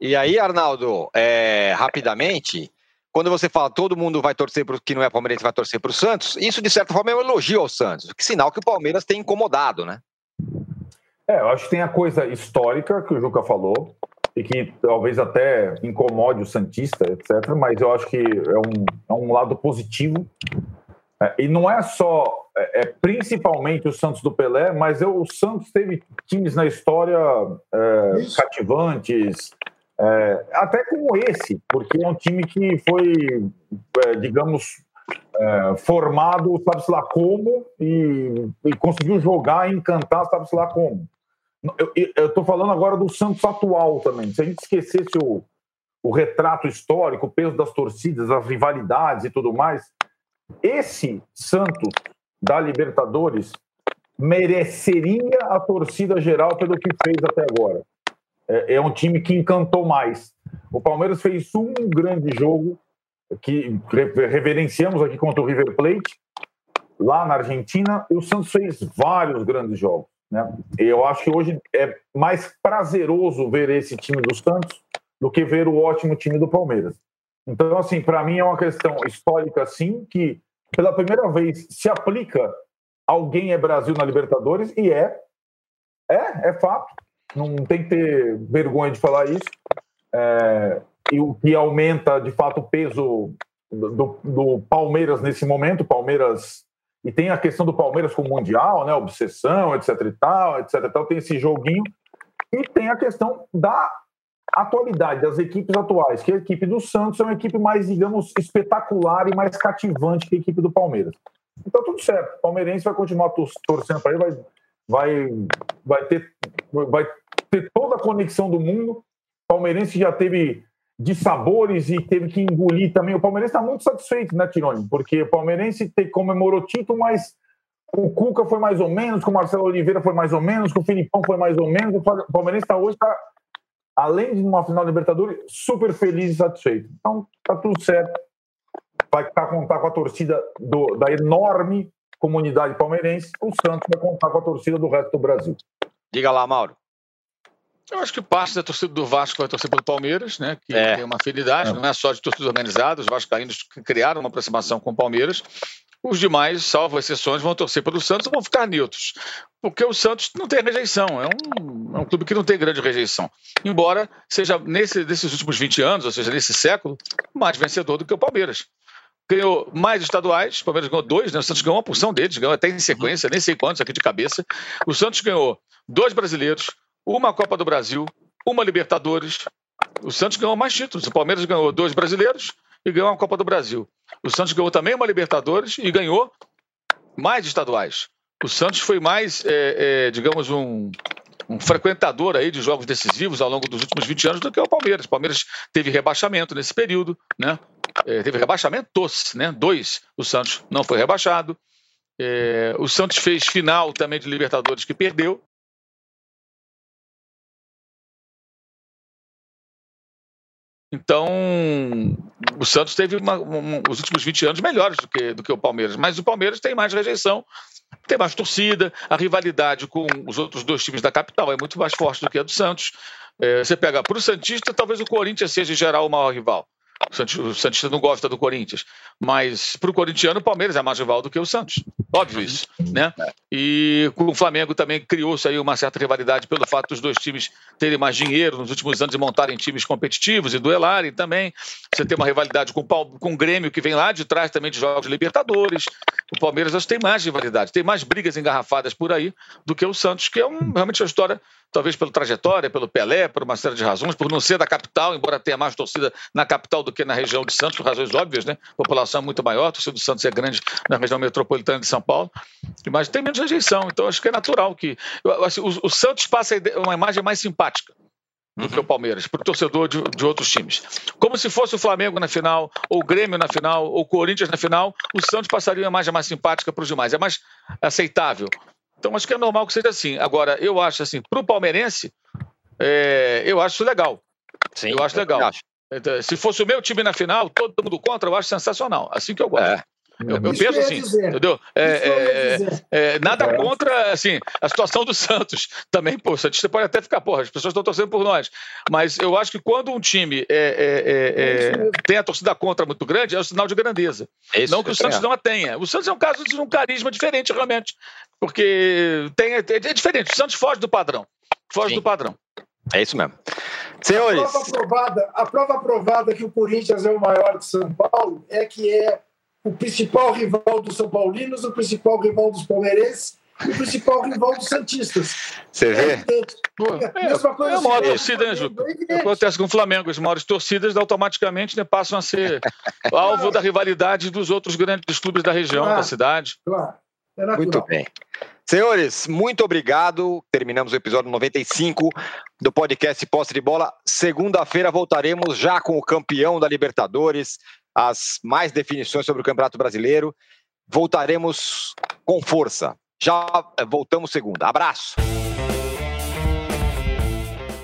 E aí, Arnaldo, é, rapidamente, quando você fala todo mundo vai torcer para que não é palmeirense, vai torcer para o Santos, isso de certa forma é um elogio ao Santos. Que sinal que o Palmeiras tem incomodado, né? É, eu acho que tem a coisa histórica que o Juca falou, e que talvez até incomode o Santista, etc., mas eu acho que é um, é um lado positivo. É, e não é só, é, é principalmente o Santos do Pelé, mas eu, o Santos teve times na história é, cativantes, é, até como esse, porque é um time que foi, é, digamos, é, formado, sabe-se lá como, e, e conseguiu jogar e encantar, sabe-se lá como. Eu estou falando agora do Santos atual também. Se a gente esquecesse o, o retrato histórico, o peso das torcidas, as rivalidades e tudo mais, esse Santos da Libertadores mereceria a torcida geral pelo que fez até agora. É, é um time que encantou mais. O Palmeiras fez um grande jogo que re- reverenciamos aqui contra o River Plate, lá na Argentina, o Santos fez vários grandes jogos. Né? Eu acho que hoje é mais prazeroso ver esse time do Santos do que ver o ótimo time do Palmeiras. Então, assim, para mim é uma questão histórica, sim, que pela primeira vez se aplica alguém é Brasil na Libertadores, e é. É, é fato. Não tem que ter vergonha de falar isso. É, e o que aumenta, de fato, o peso do, do Palmeiras nesse momento. Palmeiras. E tem a questão do Palmeiras com o Mundial, né? Obsessão, etc e tal, etc e tal. Tem esse joguinho. E tem a questão da atualidade, das equipes atuais, que a equipe do Santos é uma equipe mais, digamos, espetacular e mais cativante que a equipe do Palmeiras. Então, tudo certo. O palmeirense vai continuar tor- torcendo para ele, vai, vai, vai, ter, vai ter toda a conexão do mundo. O palmeirense já teve de sabores e teve que engolir também. O palmeirense está muito satisfeito, né, Tironi? Porque o palmeirense te- comemorou título, mas o Cuca foi mais ou menos, com o Marcelo Oliveira foi mais ou menos, com o Filipão foi mais ou menos. O Pa- o palmeirense está hoje, tá, além de uma final da Libertadores, super feliz e satisfeito. Então, tá tudo certo. Vai ficar contar com a torcida do- da enorme comunidade palmeirense. O Santos vai contar com a torcida do resto do Brasil. Diga lá, Mauro. Eu acho que parte da torcida do Vasco vai torcer pelo Palmeiras, né? Que É. tem uma afinidade, É. não é só de torcidas organizadas, os vascaínos criaram uma aproximação com o Palmeiras. Os demais, salvo exceções, vão torcer pelo Santos ou vão ficar neutros. Porque o Santos não tem rejeição, é um, é um clube que não tem grande rejeição. Embora seja, nesse, nesses últimos 20 anos, ou seja, nesse século, mais vencedor do que o Palmeiras. Ganhou mais estaduais, o Palmeiras ganhou dois, né? o Santos ganhou uma porção deles, ganhou até em sequência, nem sei quantos aqui de cabeça. O Santos ganhou dois brasileiros, uma Copa do Brasil, uma Libertadores. O Santos ganhou mais títulos. O Palmeiras ganhou dois brasileiros e ganhou uma Copa do Brasil. O Santos ganhou também uma Libertadores e ganhou mais estaduais. O Santos foi mais, é, é, digamos, um, um frequentador aí de jogos decisivos ao longo dos últimos 20 anos do que o Palmeiras. O Palmeiras teve rebaixamento nesse período, né? É, teve rebaixamentos, né? Dois. O Santos não foi rebaixado. É, o Santos fez final também de Libertadores que perdeu. Então, o Santos teve uma, um, os últimos 20 anos melhores do que, do que o Palmeiras, mas o Palmeiras tem mais rejeição, tem mais torcida, a rivalidade com os outros dois times da capital é muito mais forte do que a do Santos. É, você pega para o Santista, talvez o Corinthians seja em geral o maior rival. O Santista, não gosta do Corinthians, mas para o corintiano o Palmeiras é mais rival do que o Santos. Óbvio isso, né? E com o Flamengo também criou-se aí uma certa rivalidade pelo fato dos dois times terem mais dinheiro nos últimos anos e montarem times competitivos e duelarem também. Você tem uma rivalidade com com o Grêmio, que vem lá de trás também de jogos de Libertadores. O Palmeiras acho que tem mais rivalidade, tem mais brigas engarrafadas por aí do que o Santos, que é um, realmente uma história, talvez pela trajetória, pelo Pelé, por uma série de razões, por não ser da capital, embora tenha mais torcida na capital do que na região de Santos, por razões óbvias, né? A população é muito maior, a torcida do Santos é grande na região metropolitana de São Paulo, mas tem menos rejeição, então acho que é natural que. assim, o, o Santos passa uma imagem mais simpática. do que o Palmeiras, para o torcedor de, de, outros times. Como se fosse o Flamengo na final, ou o Grêmio na final, ou o Corinthians na final, o Santos passaria a imagem mais simpática para os demais, é mais aceitável. Então acho que é normal que seja assim. Agora, eu acho assim, para o palmeirense, é, eu acho isso legal. Sim, eu acho legal. Acho. Então, se fosse o meu time na final, todo mundo contra, eu acho sensacional. Assim que eu gosto. É. Eu, eu penso assim, dizer. entendeu? É, é, é, nada é. contra, assim, a situação do Santos também, pô, você pode até ficar, porra, as pessoas estão torcendo por nós, mas eu acho que quando um time é, tem a torcida contra muito grande, é um sinal de grandeza. não que o Santos não a tenha. O Santos é um caso de um carisma diferente, realmente, porque tem, é, diferente. O Santos foge do padrão, foge Sim. do padrão. É isso mesmo. Senhores. A prova, aprovada, a prova aprovada que o Corinthians é o maior de São Paulo é que é o principal rival dos São Paulinos, o principal rival dos palmeirenses e o principal rival dos Santistas. Você vê? É, é, mesma coisa é a maior torcida, né, Juca? É Acontece com o Flamengo. As maiores torcidas automaticamente né, passam a ser alvo da rivalidade dos outros grandes clubes da região, claro, da cidade. Claro. É Muito bem. Senhores, muito obrigado. Terminamos o episódio 95 do podcast Posse de Bola. Segunda-feira voltaremos já com o campeão da Libertadores, as mais definições sobre o Campeonato Brasileiro. Voltaremos com força. Já voltamos segunda. Abraço.